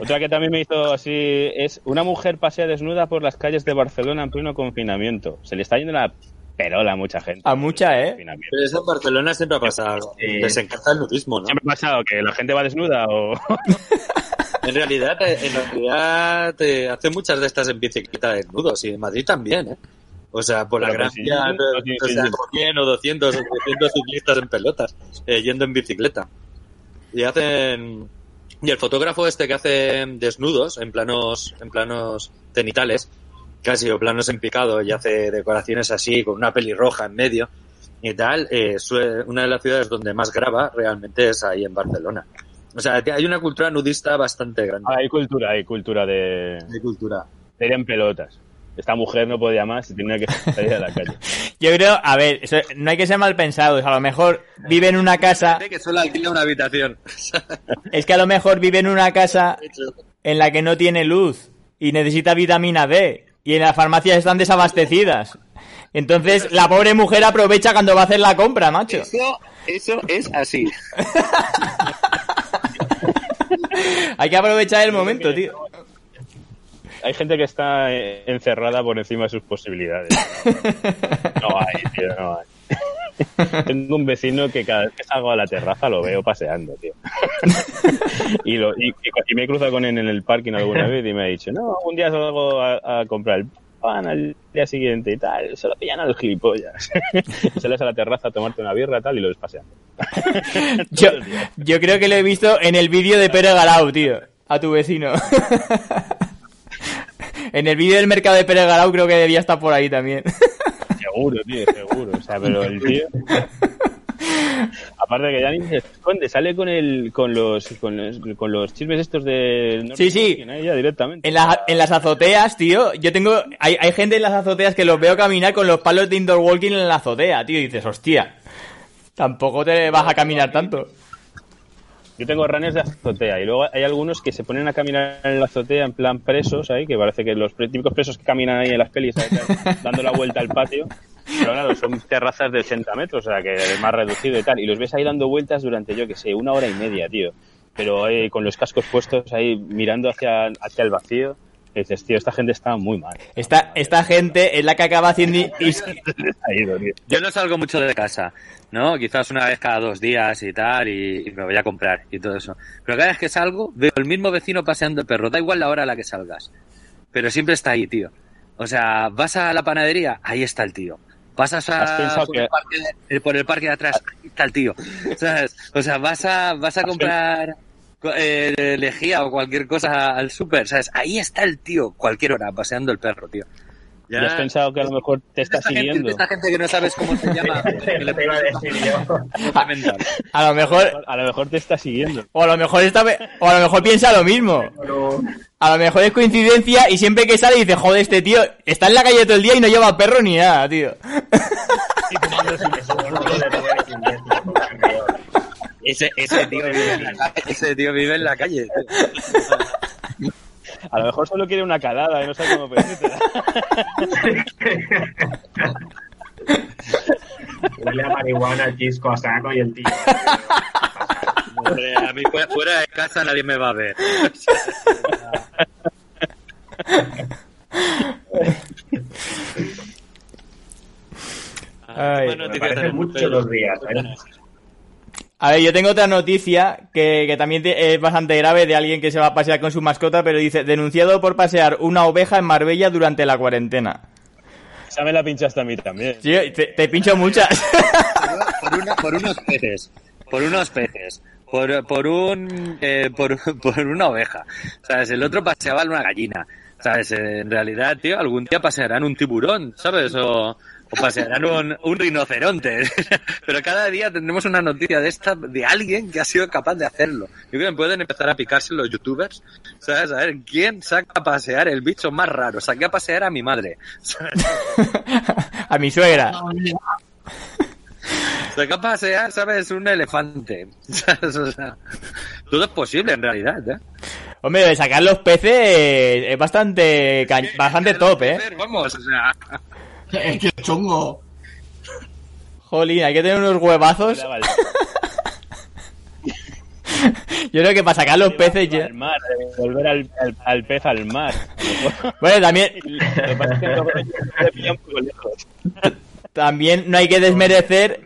Otra que también me hizo así es una mujer pasea desnuda por las calles de Barcelona en pleno confinamiento. Se le está yendo la perola a mucha gente. A mucha, ¿eh? Pero eso en Barcelona siempre ha pasado. Sí. Les encanta el nudismo, ¿no? ¿Siempre ha pasado que la gente va desnuda o...? En realidad, eh, en realidad te hacen muchas de estas en bicicleta desnudos y en Madrid también, ¿eh? O sea, por la gran sí, vía, o sea, sí. con 100 o 200 o 300 ciclistas en pelotas, eh, yendo en bicicleta. Y hacen... Y el fotógrafo este que hace desnudos en planos, en planos cenitales, casi o planos en picado, y hace decoraciones así, con una pelirroja en medio y tal, eh, una de las ciudades donde más graba realmente es ahí en Barcelona. O sea, hay una cultura nudista bastante grande. Hay cultura, hay cultura de... de cultura. de ir en pelotas. Esta mujer no podía más y tenía que salir a la calle. Yo creo, a ver, eso- no hay que ser mal pensados. A lo mejor vive en una casa. que solo alquila una habitación. Es que a lo mejor vive en una casa en la que no tiene luz y necesita vitamina D y en las farmacias están desabastecidas. Entonces la pobre mujer aprovecha cuando va a hacer la compra, macho. Eso, eso es así. Hay que aprovechar el momento, tío. Hay gente que está encerrada por encima de sus posibilidades. No hay, tío, no hay. Tengo un vecino que cada vez que salgo a la terraza lo veo paseando, tío. y, lo, y me he cruzado con él en el parking alguna vez y me ha dicho, no, un día salgo a, a comprar el pan al día siguiente y tal. Se lo pillan al gilipollas. Sales a la terraza a tomarte una birra tal y lo ves paseando. Yo, yo creo que lo he visto en el vídeo de Pere Garau, tío. A tu vecino. en el vídeo del mercado de Pere Garau creo que debía estar por ahí también. Seguro, tío, seguro. O sea, pero el tío. Aparte de que ya ni se esconde, sale con el, con los, con los, con los chismes estos de. Sí, sí. Ahí ya directamente. En, las en las azoteas, tío, yo tengo... Hay, hay gente en las azoteas que los veo caminar con los palos de indoor walking en la azotea, tío. Y dices, hostia, tampoco te vas a caminar tanto. Yo tengo runners de azotea y luego hay algunos que se ponen a caminar en la azotea en plan presos ahí, que parece que los típicos presos que caminan ahí en las pelis, dando la vuelta al patio. Pero claro, son terrazas de 80 metros, o sea, que es más reducido y tal. Y los ves ahí dando vueltas durante, yo que sé, una hora y media, tío. Pero ahí con los cascos puestos ahí mirando hacia, hacia el vacío. Y dices, tío, esta gente está muy mal. Esta, esta gente es la que acaba haciendo... Yo no salgo mucho de casa, ¿no? Quizás una vez cada dos días y tal, y, y me voy a comprar y todo eso. Pero cada vez que salgo, veo el mismo vecino paseando el perro. Da igual la hora a la que salgas. Pero siempre está ahí, tío. O sea, vas a la panadería, ahí está el tío. Pasas ¿Has a, por, que- el parque de, eh, por el parque de atrás, ahí está el tío. ¿Sabes? O sea, vas a, vas a comprar eh, lejía o cualquier cosa al súper, ¿sabes? Ahí está el tío, cualquier hora, paseando el perro, tío. ¿Ya has pensado que a lo mejor te está esta gente, siguiendo? esta gente que no sabes cómo se llama, que le iba a decir yo. A lo mejor... A lo mejor te está siguiendo. O a lo mejor está, o a lo mejor piensa lo mismo. Pero- A lo mejor es coincidencia y siempre que sale dice, joder, este tío está en la calle todo el día y no lleva perro ni nada, tío. Ese, ese, tío vive en la calle, ese tío vive en la calle. tío. A lo mejor solo quiere una calada y no sabe cómo pedírtela. Huele a marihuana, el chisco a saco y el tío. Hombre, a mí fuera- fuera de casa nadie me va a ver. Ay. Me parece mucho los días. ¿eh? A ver, yo tengo otra noticia que, que también es bastante grave de alguien que se va a pasear con su mascota, pero dice, denunciado por pasear una oveja en Marbella durante la cuarentena. Esa me la pinchaste a mí también. Sí, te, te pincho muchas. Por, una- por unos peces. Por unos peces. Por, por un eh, por, por una oveja. ¿Sabes? El otro paseaba una gallina. ¿Sabes? En realidad, tío, algún día pasearán un tiburón, ¿sabes? O, o pasearán un, un rinoceronte. Pero cada día tendremos una noticia de esta de alguien que ha sido capaz de hacerlo. Yo creo que pueden empezar a picarse los youtubers, ¿sabes? A ver, ¿quién saca a pasear el bicho más raro? Saqué a pasear a mi madre. a mi suegra. Saca a pasear, ¿sabes? Un elefante. ¿sabes? O sea, todo es posible en realidad, ¿eh? Hombre, de sacar los peces es bastante, bastante top, ¿eh? Vamos, o sea... Es que es chungo. Jolín, hay que tener unos huevazos. Yo creo que para sacar los peces... ya- al mar, eh, volver al, al, al pez al mar. Bueno, también, Lo que pasa es que luego me pilla un poco lejos. también no hay que desmerecer.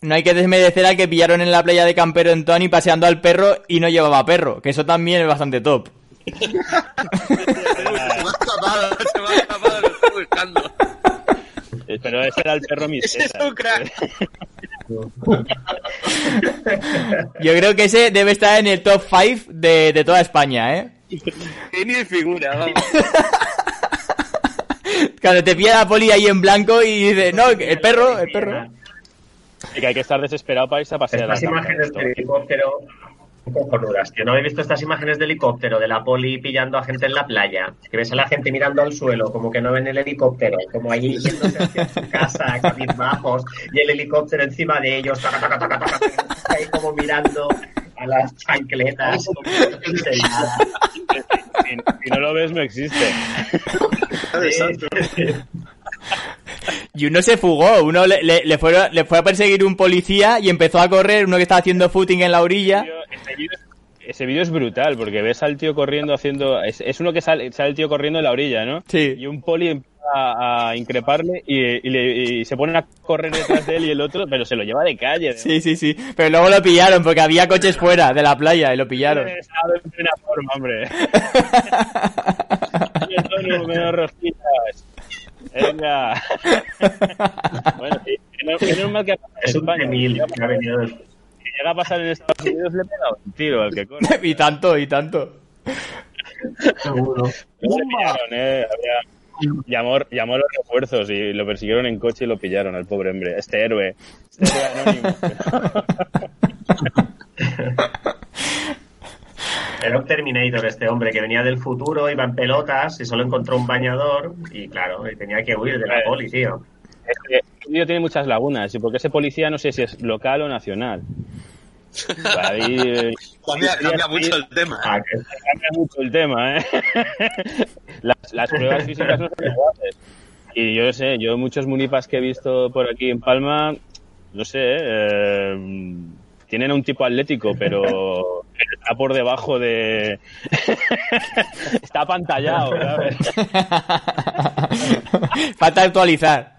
No hay que desmerecer al que pillaron en la playa de Campero en Tony paseando al perro y no llevaba perro, que eso también es bastante top. Se me ha escapado, se me ha escapado, lo estoy buscando. Pero ese era el perro Ese es un crack. Yo creo que ese debe estar en el top 5 de, de toda España, ¿eh? Que ni figura, vamos. Cuando te pilla la poli ahí en blanco y dice, no, el perro, el perro. Y que hay que estar desesperado para irse a pasear. Estas a la imágenes cámara, de helicóptero cojonudas, tío. ¿No habéis visto estas imágenes de helicóptero de la poli pillando a gente en la playa? Que ves a la gente mirando al suelo, como que no ven el helicóptero, como allí yéndose hacia su casa, cabizbajos, y el helicóptero encima de ellos, taca, taca, taca, taca, ahí como mirando a las chancletas. como que no dicen nada. Si, si no lo ves, no existe. Y uno se fugó, uno le, le, le fue, le fue a perseguir un policía y empezó a correr, uno que estaba haciendo footing en la orilla. Ese vídeo es- brutal porque ves al tío corriendo haciendo. Es, es uno que sale, sale el tío corriendo en la orilla, ¿no? Sí. Y un poli empieza a, increparle y, y se ponen a correr detrás de él y el otro, pero se lo lleva de calle. Sí, sí, sí. Pero luego lo pillaron porque había coches fuera de la playa y lo pillaron. Estaba en plena forma, hombre. Oye, Antonio, menos rosquitas. Venga. bueno, sí, menos, menos mal que ha pasado en Es un Si que ha venido del- llega a pasar en Estados Unidos, le pega un tiro al que corre. y tanto, y tanto. Seguro. Pero le pillaron, eh. Había- Llamó, llamó a los refuerzos y lo persiguieron en coche y lo pillaron al pobre hombre. Este héroe. Este héroe anónimo. Era un Terminator este hombre que venía del futuro, iba en pelotas y solo encontró un bañador y claro, y tenía que huir de la poli, tío. Este vídeo tiene muchas lagunas, y porque ese policía no sé si es local o nacional. Ahí, eh, Cambia, cambia mucho el tema. Ah, que- cambia mucho el tema, ¿eh? Las, las pruebas físicas no son iguales. Y yo sé, yo muchos munipas que he visto por aquí en Palma, no sé, eh, tienen un tipo atlético, pero está por debajo de... está apantallado, ¿sabes? Falta actualizar.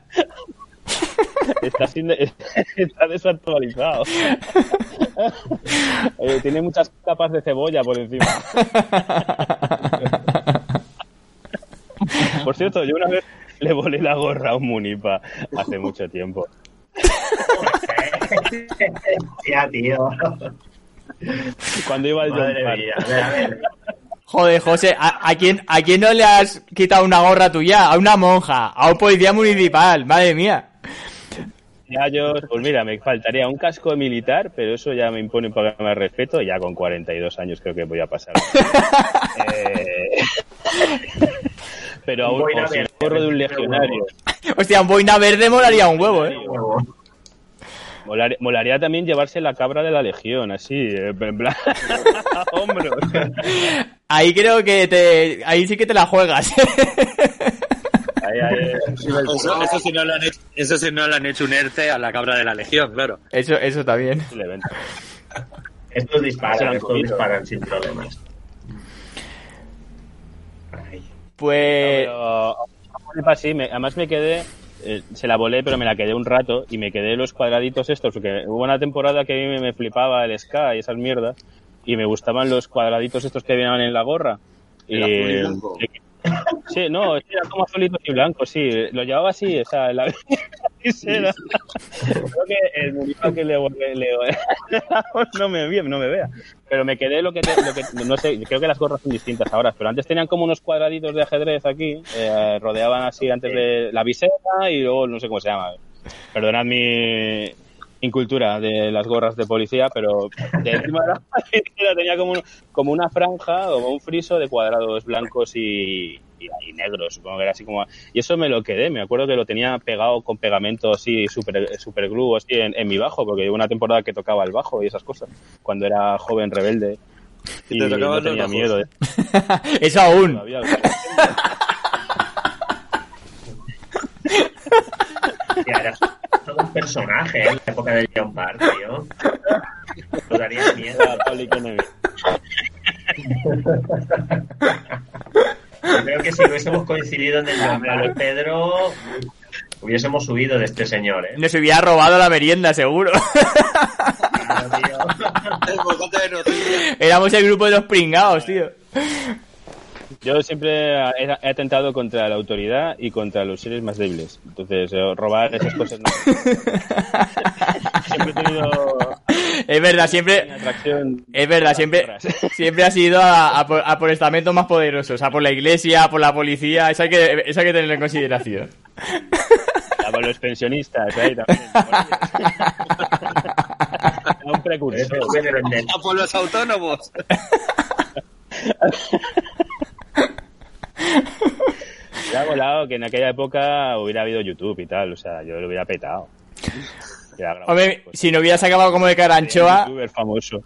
Está, sin- está desactualizado. Eh, tiene muchas capas de cebolla por encima. Por cierto, yo una vez le volé la gorra a un munipa hace mucho tiempo. Ya, tío. Cuando iba al John Madre Park. mía. A ver, a ver. Joder, José, ¿a, a quién, ¿a quién no le has quitado una gorra tuya? A una monja, a un policía municipal, madre mía. Ya yo, pues mira, me faltaría un casco militar, pero eso ya me impone un poco más respeto. Ya con 42 años creo que voy a pasar. Eh, pero aún el gorro de un legionario. Hostia, un boina verde molaría un huevo, eh. Molaría, molaría también llevarse la cabra de la legión, así, eh, en plan, a hombros. Ahí creo que te, ahí sí que te la juegas. Ahí, ahí. Eso, eso sí no le han hecho, eso sí no le han hecho un ERTE a la cabra de la legión, claro. Eso, eso también. Estos lo disparan, estos disparan sin problemas. Pues, Pero, me- además me quedé, eh, se la volé, pero me la quedé un rato y me quedé los cuadraditos estos, porque hubo una temporada que a mí me, me flipaba el Sky y esas mierdas, y me gustaban los cuadraditos estos que venían en la gorra. Y, El azul y blanco. Sí, no, era como azulitos y blancos, sí. Lo llevaba así, o sea, la visera. Creo que el Munipa que le, le- le- no me ve- no me vea. Pero me quedé lo que, te- lo que no sé, creo que las gorras son distintas ahora, pero antes tenían como unos cuadraditos de ajedrez aquí, eh, rodeaban así antes de la visera y luego no sé cómo se llama. Perdonad mi incultura de las gorras de policía, pero de encima de la visera tenía como, un- como una franja o un friso de cuadrados blancos y, y, y negros, supongo que era así como... Y eso me lo quedé, me acuerdo que lo tenía pegado con pegamento así, super, super glue así en, en mi bajo, porque hubo una temporada que tocaba el bajo y esas cosas, cuando era joven rebelde. Y Y, te no tocaban tenía bajos. miedo de eso aún. Tía, eras todo un personaje ¿eh? en la época del John Park, tío. Nos daría miedo. Yo creo que si hubiésemos coincidido en el Park, Pedro, hubiésemos huido de este señor, ¿eh? Nos hubiera robado la merienda, seguro. Claro, tío. De. Éramos el grupo de los pringados, tío. Yo siempre he, he atentado contra la autoridad y contra los seres más débiles. Entonces, eh, robar esas cosas no. siempre he tenido Es verdad, siempre, una atracción. es verdad, siempre, siempre ha sido a, a por, a por estamentos más poderosos, a por la iglesia, a por la policía, eso hay que, eso hay que tenerlo en consideración. A por los pensionistas, ahí también. un precursor. A por los autónomos. Me ha volado que en aquella época hubiera habido YouTube y tal, o sea, yo lo hubiera petado. Hubiera Hombre, si no hubieras acabado como de Un Caranchoa, youtuber famoso.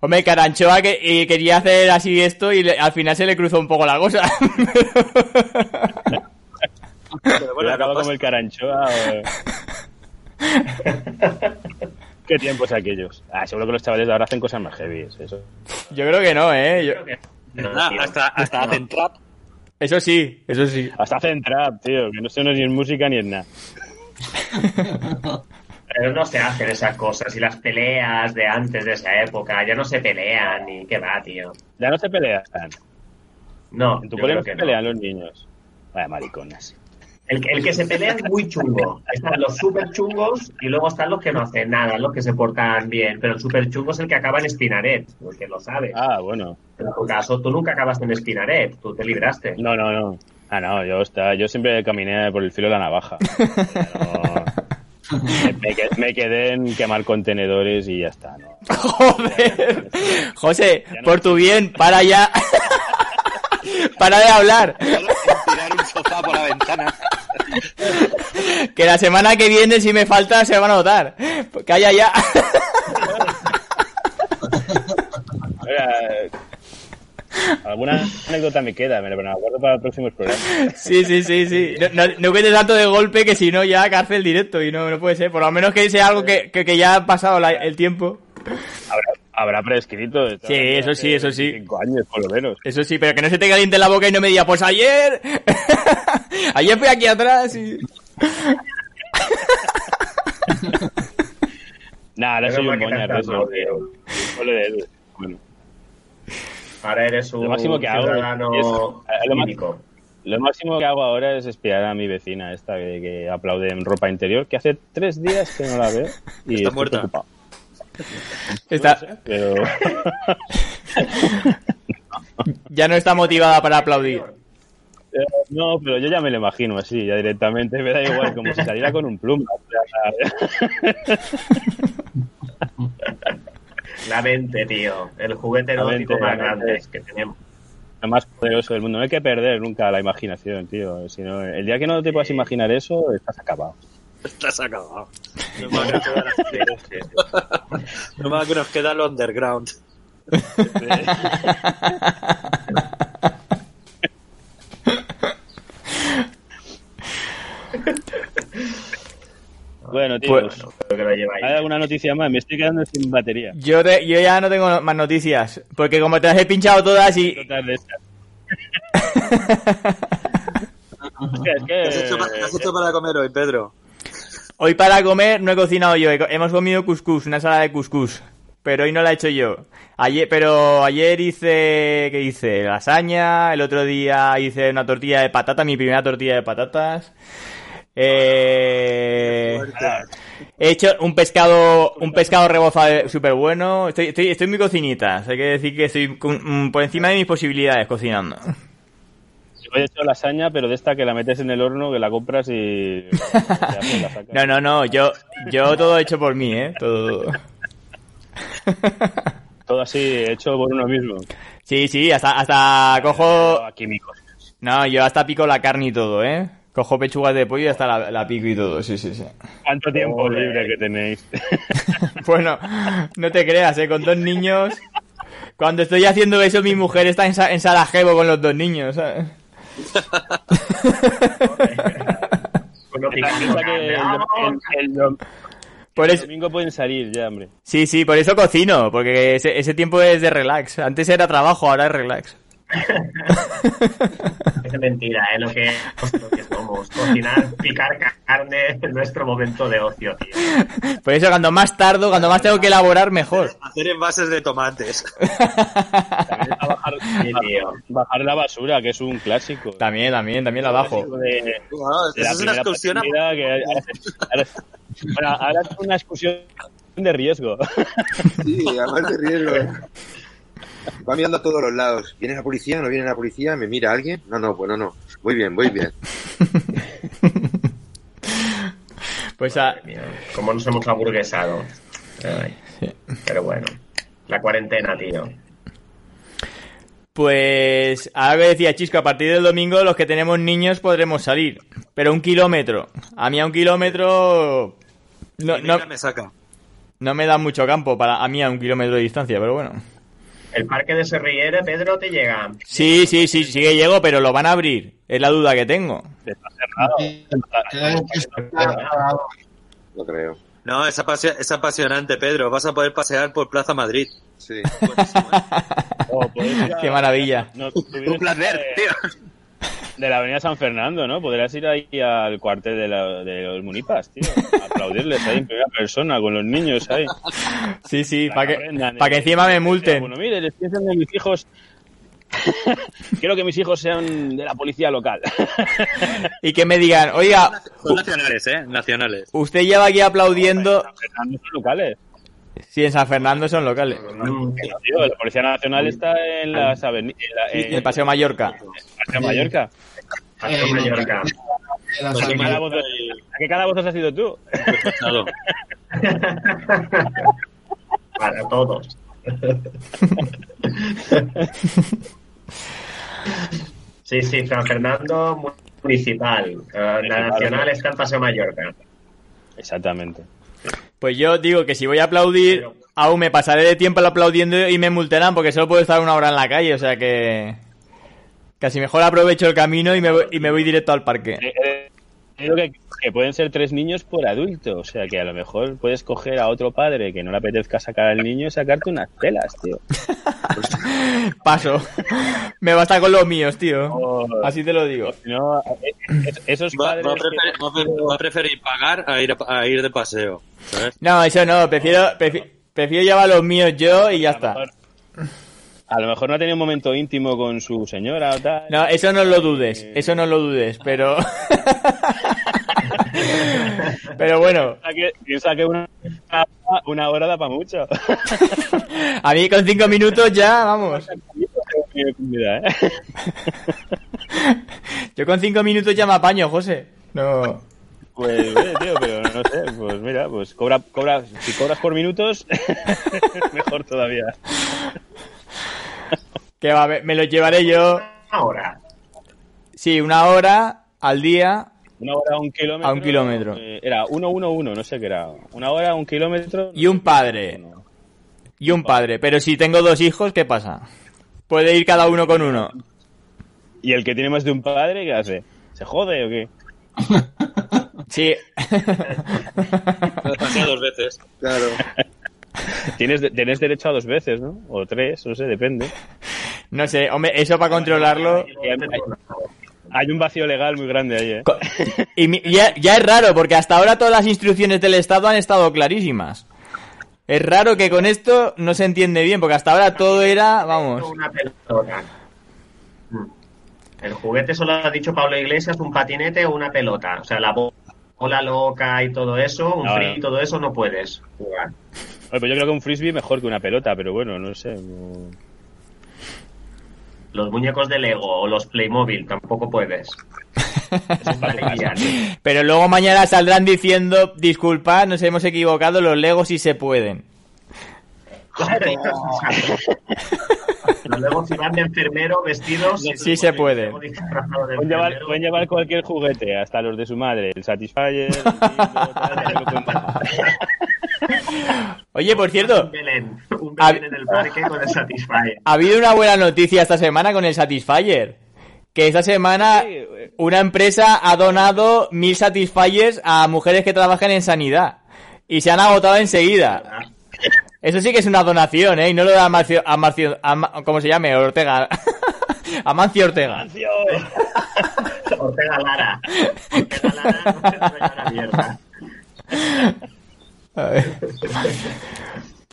hombre, Caranchoa que, y quería hacer así esto y le- al final se le cruzó un poco la cosa. Pero Hubiera acabado como el Caranchoa. o- Qué tiempos aquellos. Ah, seguro que los chavales de ahora hacen cosas más heavy. Eso. Yo creo que no, eh. Yo- Creo que- No, tío. hasta, hasta hacen trap. Eso sí, eso sí. Hasta hacen trap, tío, que no sé no ni en música ni en nada. Pero no se hacen esas cosas. Y las peleas de antes de esa época ya no se pelean ni qué va, tío. Ya no se pelean. No, En tu yo cole creo no se no. pelean los niños. Vaya mariconas. El, que- el que se pelea es muy chungo. Están los super chungos y luego están los que no hacen nada, los que se portan bien. Pero el super chungo es el que acaba en Spinaret, porque lo sabe. Ah, bueno. En tu caso, tú nunca acabaste en Spinaret, tú te libraste. No, no, no. Ah, no, yo, está, yo siempre caminé por el filo de la navaja. No, me, me quedé en quemar contenedores y ya está, ¿no? Joder. José, por tu bien, para ya. para de hablar. Por la ventana. Que la semana que viene, si me falta, se van a notar. Calla ya. Mira, alguna anécdota me queda, me la guardo para los próximos programas. Sí, sí, sí, sí. No, no, no cuentes tanto de golpe que si no ya cárcel directo y no, no puede ser. Por lo menos que sea algo que, que, que ya ha pasado la- el tiempo. Habrá, habrá prescrito. Sí, eso sí, eso sí. Cinco años, por lo menos. Eso sí, pero que no se te caliente la boca y no me diga, pues ayer. ayer fui aquí atrás y. Nah, ahora Pero soy un tanto, eso. Bueno, Ahora eres un Lo máximo que hago es- eh, lo cívico. lo máximo que hago ahora es espiar a mi vecina esta que, que aplaude en ropa interior, que hace tres días que no la veo y Está estoy muerta. preocupado. Está, Pero ya no está motivada para aplaudir. Eh, No, pero yo ya me lo imagino así, ya directamente. Me da igual, como si saliera con un pluma. La mente, tío. El juguete erótico mente, más grande que tenemos. lo más poderoso del mundo. No hay que perder nunca la imaginación, tío. Si no, el día que no te puedas imaginar eso, estás acabado. Estás acabado. No más que queda- no más que nos queda el underground. Bueno, tío, Pues-. ¿hay alguna noticia más? Me estoy quedando sin batería. Yo, te- yo ya no tengo más noticias. Porque como te las he pinchado todas y. Total de estas. Es que- ¿Qué has hecho, pa- qué has hecho para comer hoy, Pedro? Hoy para comer no he cocinado yo. Hemos comido couscous, una ensalada de couscous. Pero hoy no la he hecho yo. Ayer, pero ayer hice, ¿qué hice? Lasaña. El otro día hice una tortilla de patata, mi primera tortilla de patatas. Eh, he hecho un pescado, un pescado rebozado súper bueno. Estoy, estoy, estoy muy cocinita. Hay que decir que estoy mm, por encima de mis posibilidades cocinando. Yo he hecho lasaña, pero de esta que la metes en el horno, que la compras y... No, no, no. Yo, yo todo hecho por mí, eh. Todo. Todo así, hecho por uno mismo. Sí, sí, hasta, hasta cojo... No, químicos. No, yo hasta pico la carne y todo, ¿eh? Cojo pechugas de pollo y hasta la, la pico y todo, sí, sí, sí. ¿Cuánto tiempo libre que tenéis? Bueno, no te creas, ¿eh? Con dos niños... Cuando estoy haciendo eso, mi mujer está en, Sa- en Sarajevo con los dos niños, ¿sabes? El, el- el Por el eso... domingo pueden salir ya, hombre. Sí, sí, por eso cocino, porque ese, ese tiempo es de relax. Antes era trabajo, ahora es relax. Es mentira, ¿eh? Lo que, lo que somos. Cocinar, picar carne es nuestro momento de ocio, tío. Por eso cuando más tardo, cuando más tengo que elaborar, mejor. Hacer envases de tomates. Bajar, Sí, tío. bajar la basura, que es un clásico. También, también, también la bajo. De- Bueno, de la eso es una excursión a... partida que ahora, ahora- bueno, ahora es una excursión de riesgo. Sí, además de riesgo. Va mirando a todos los lados. ¿Viene la policía? ¿No viene la policía? ¿Me mira alguien? No, no, bueno, no. Muy bien, muy bien. Pues a, cómo nos hemos aburguesado. Ay. Pero bueno. La cuarentena, tío. Pues, ahora que decía Chisco, a partir del domingo los que tenemos niños podremos salir. Pero un kilómetro. A mí a un kilómetro... No, no, me saca. no me da mucho campo para a mí a un kilómetro de distancia, pero bueno. El parque de Serrillere, Pedro, te llega. Sí, sí, sí, sí que llego, pero lo van a abrir. Es la duda que tengo. Está cerrado. Está. Lo creo. No, es, apasio- es apasionante, Pedro. Vas a poder pasear por Plaza Madrid. Sí. Oh, podéis ir a- Qué maravilla. No, Un placer, tío. de la avenida San Fernando, ¿no? Podrías ir ahí al cuartel de, la- de los munipas, tío. Aplaudirles ahí en primera persona con los niños ahí. Sí, sí, para que, pa' que eh. encima me multen. Bueno, mire, les piensan de mis hijos. Quiero que mis hijos sean de la policía local. Y que me digan, oiga, Son nacionales, ¿eh? Nacionales. usted lleva aquí aplaudiendo... Fernando son locales. Sí, en San Fernando son locales. Tío, la Policía Nacional está en las avenidas. En el Paseo Mallorca. Paseo Mallorca. Paseo Eh, Mallorca. La ¿A qué calabozos- ¿A qué calabozos has ido tú? Para todos. Sí, sí, San Fernando municipal. Eh, la nacional está en Paseo Mallorca. Exactamente. Pues yo digo que si voy a aplaudir, aún me pasaré de tiempo aplaudiendo y me multarán porque solo puedo estar una hora en la calle, o sea que... Casi mejor aprovecho el camino y me voy, y me voy directo al parque. Eh, eh, Creo que, que pueden ser tres niños por adulto. O sea que a lo mejor puedes coger a otro padre que no le apetezca sacar al niño y sacarte unas telas, tío. Paso. me basta con los míos, tío. Así te lo digo. no, eh, eh, esos Va, padres. va a que- preferir, va a pre- va a preferir pagar a ir, a, a ir de paseo. ¿sabes? No, eso no, prefiero, prefi- prefiero llevar los míos yo y ya está. A lo mejor no ha tenido un momento íntimo con su señora o tal. No, eso no lo dudes, eso no lo dudes, pero... pero bueno, Piensa que, una, una hora da para mucho. a mí con cinco minutos ya, vamos. Yo con cinco minutos ya me apaño, José. No... Pues, tío, pero no sé, pues mira, pues cobra, cobra, si cobras por minutos, mejor todavía. Que va, me, los llevaré yo. Ahora. Sí, una hora al día. Una hora a un kilómetro. A un kilómetro. eh, era 111, no sé qué era. Una hora a un kilómetro. Y un padre. Y un padre. Pero si tengo dos hijos, ¿qué pasa? Puede ir cada uno con uno. ¿Y el que tiene más de un padre, qué hace? ¿Se jode o qué? Sí. Dos veces. Claro. Tienes, de- tenés derecho a dos veces, ¿no? O tres, no sé, depende. No sé, hombre, eso para controlarlo. Hay, un vacío legal muy grande ahí, ¿eh? Y mi- ya, ya es raro, porque hasta ahora todas las instrucciones del Estado han estado clarísimas. Es raro que con esto no se entiende bien, porque hasta ahora todo era, vamos. Una pelota. El juguete solo ha dicho Pablo Iglesias, un patinete o una pelota. O sea, la bo- bola loca y todo eso, un No, free y todo eso no puedes jugar. Oye, pues yo creo que un frisbee mejor que una pelota, pero bueno, no sé. no- Los muñecos de Lego o los Playmobil tampoco puedes. Pero luego mañana saldrán diciendo, disculpad, nos hemos equivocado, los Legos sí se pueden. Los Legos si van de enfermero vestidos. Sí se puede. Pueden llevar, pueden llevar cualquier juguete, hasta los de su madre, el Satisfyer, el tal. Oye, por cierto, Un Belén, un Ha- Belén en el parque con el Satisfyer. ha habido una buena noticia esta semana con el Satisfyer. Que esta semana una empresa ha donado mil Satisfyers a mujeres que trabajan en sanidad. Y se han agotado enseguida. Eso sí que es una donación, ¿eh? Y no lo da Amarcio, Amarcio, Ama- ¿cómo se llame? Ortega. Amancio Ortega. Ortega Lara. Ortega Lara mierda. A ver.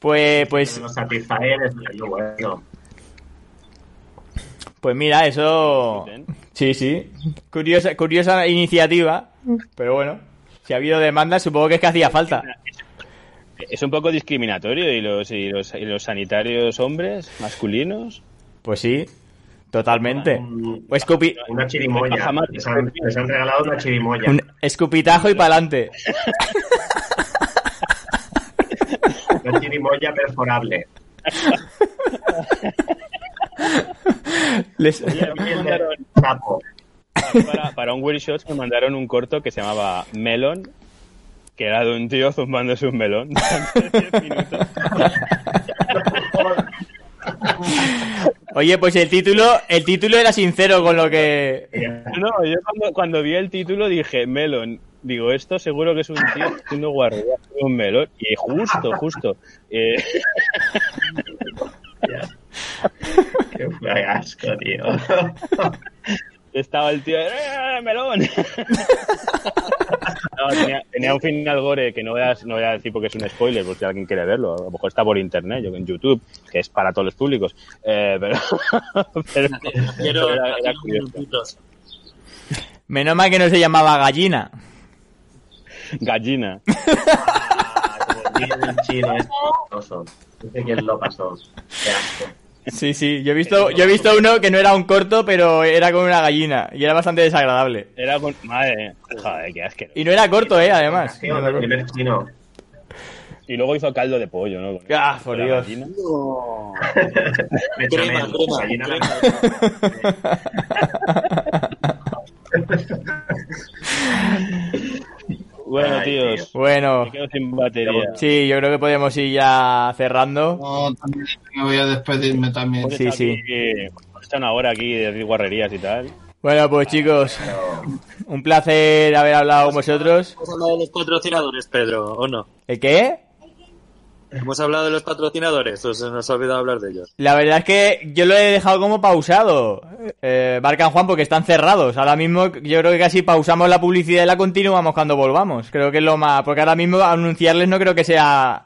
Pues, pues, Los Satisfyer es muy bueno. pues mira, eso... Sí, sí. Curiosa, curiosa iniciativa. Pero bueno, si ha habido demanda, supongo que es que hacía falta. Es un poco discriminatorio y los, y los, y los sanitarios hombres masculinos. Pues sí, totalmente. Un- Escupi- Una chirimoya. Les han, les han regalado una chirimoya. un escupitajo y pa'lante. Una chirimoya perforable. Les- Oye, me mandaron, para, para un Weird Shots me mandaron un corto que se llamaba Melon, que era de un tío zumbándose un melón. durante 10 minutos. Oye, pues el título, el título era sincero con lo que... No, yo cuando, cuando vi el título dije Melon. Digo, esto seguro que es un tío haciendo guardia un melón. Y justo, justo. eh, Qué asco, tío. estaba el tío, ¡eh, melón! No, tenía, tenía un final gore que no voy, a, no voy a decir porque es un spoiler, por si alguien quiere verlo. A lo mejor está por internet, yo en YouTube, que es para todos los públicos. Eh, pero, era- era. Menos mal que no se llamaba gallina. Gallina. Ah, el chino es sé quién lo pasó. Qué asco. Sí, sí, yo he visto, yo he visto uno que no era un corto, pero era con una gallina y era bastante desagradable. Era con. Madre, joder, qué asqueroso. Y no era corto, eh, además. Chino. Y luego hizo caldo de pollo, ¿no? Con- Ah, por Dios. Crema, crema, crema. Bueno, Ay, tíos. Bueno, Me quedo sin batería. sí, yo creo que podemos ir ya cerrando. No, también me voy a despedirme también. Hemos Sí, sí. hemos estado una hora aquí de decir guarrerías y tal. Bueno, pues chicos, un placer haber hablado con vosotros. Hemos hablado de los patrocinadores, Pedro, ¿o no? ¿El qué? Hemos hablado de los patrocinadores, o se nos ha olvidado hablar de ellos. La verdad es que yo lo he dejado como pausado. Eh, Barcan Juan porque están cerrados. Ahora mismo yo creo que casi pausamos la publicidad y la continuamos cuando volvamos. Creo que es lo más... Porque ahora mismo anunciarles no creo que sea...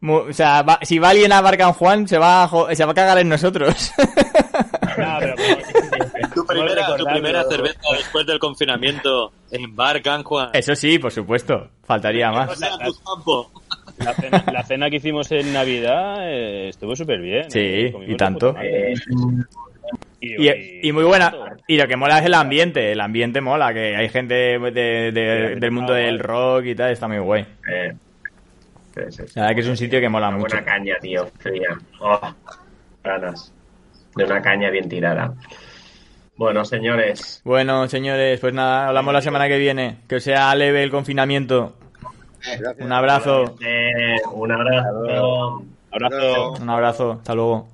mu- O sea, va- si va alguien a Barcan Juan se va a, jo- se va a cagar en nosotros. No, pero como- Tu primera, tu primera cerveza después del confinamiento en Bar Can Juan. Eso sí, por supuesto. Faltaría más. La, cena, la cena que hicimos en Navidad eh, estuvo súper bien. Sí, eh, y tanto. Eh, Y, y muy buena. Y lo que mola es el ambiente. El ambiente mola, que hay gente de- de- del mundo del rock y tal. Está muy guay. eh. La verdad que es un sitio que mola Una mucho. buena caña, tío, fría. Oh, ganas de una caña bien tirada. Bueno, señores, Bueno, señores, pues nada, hablamos la semana que viene. Que os sea leve el confinamiento. Gracias. Un abrazo. eh, un abrazo. Abrazo. Un abrazo. Hasta luego.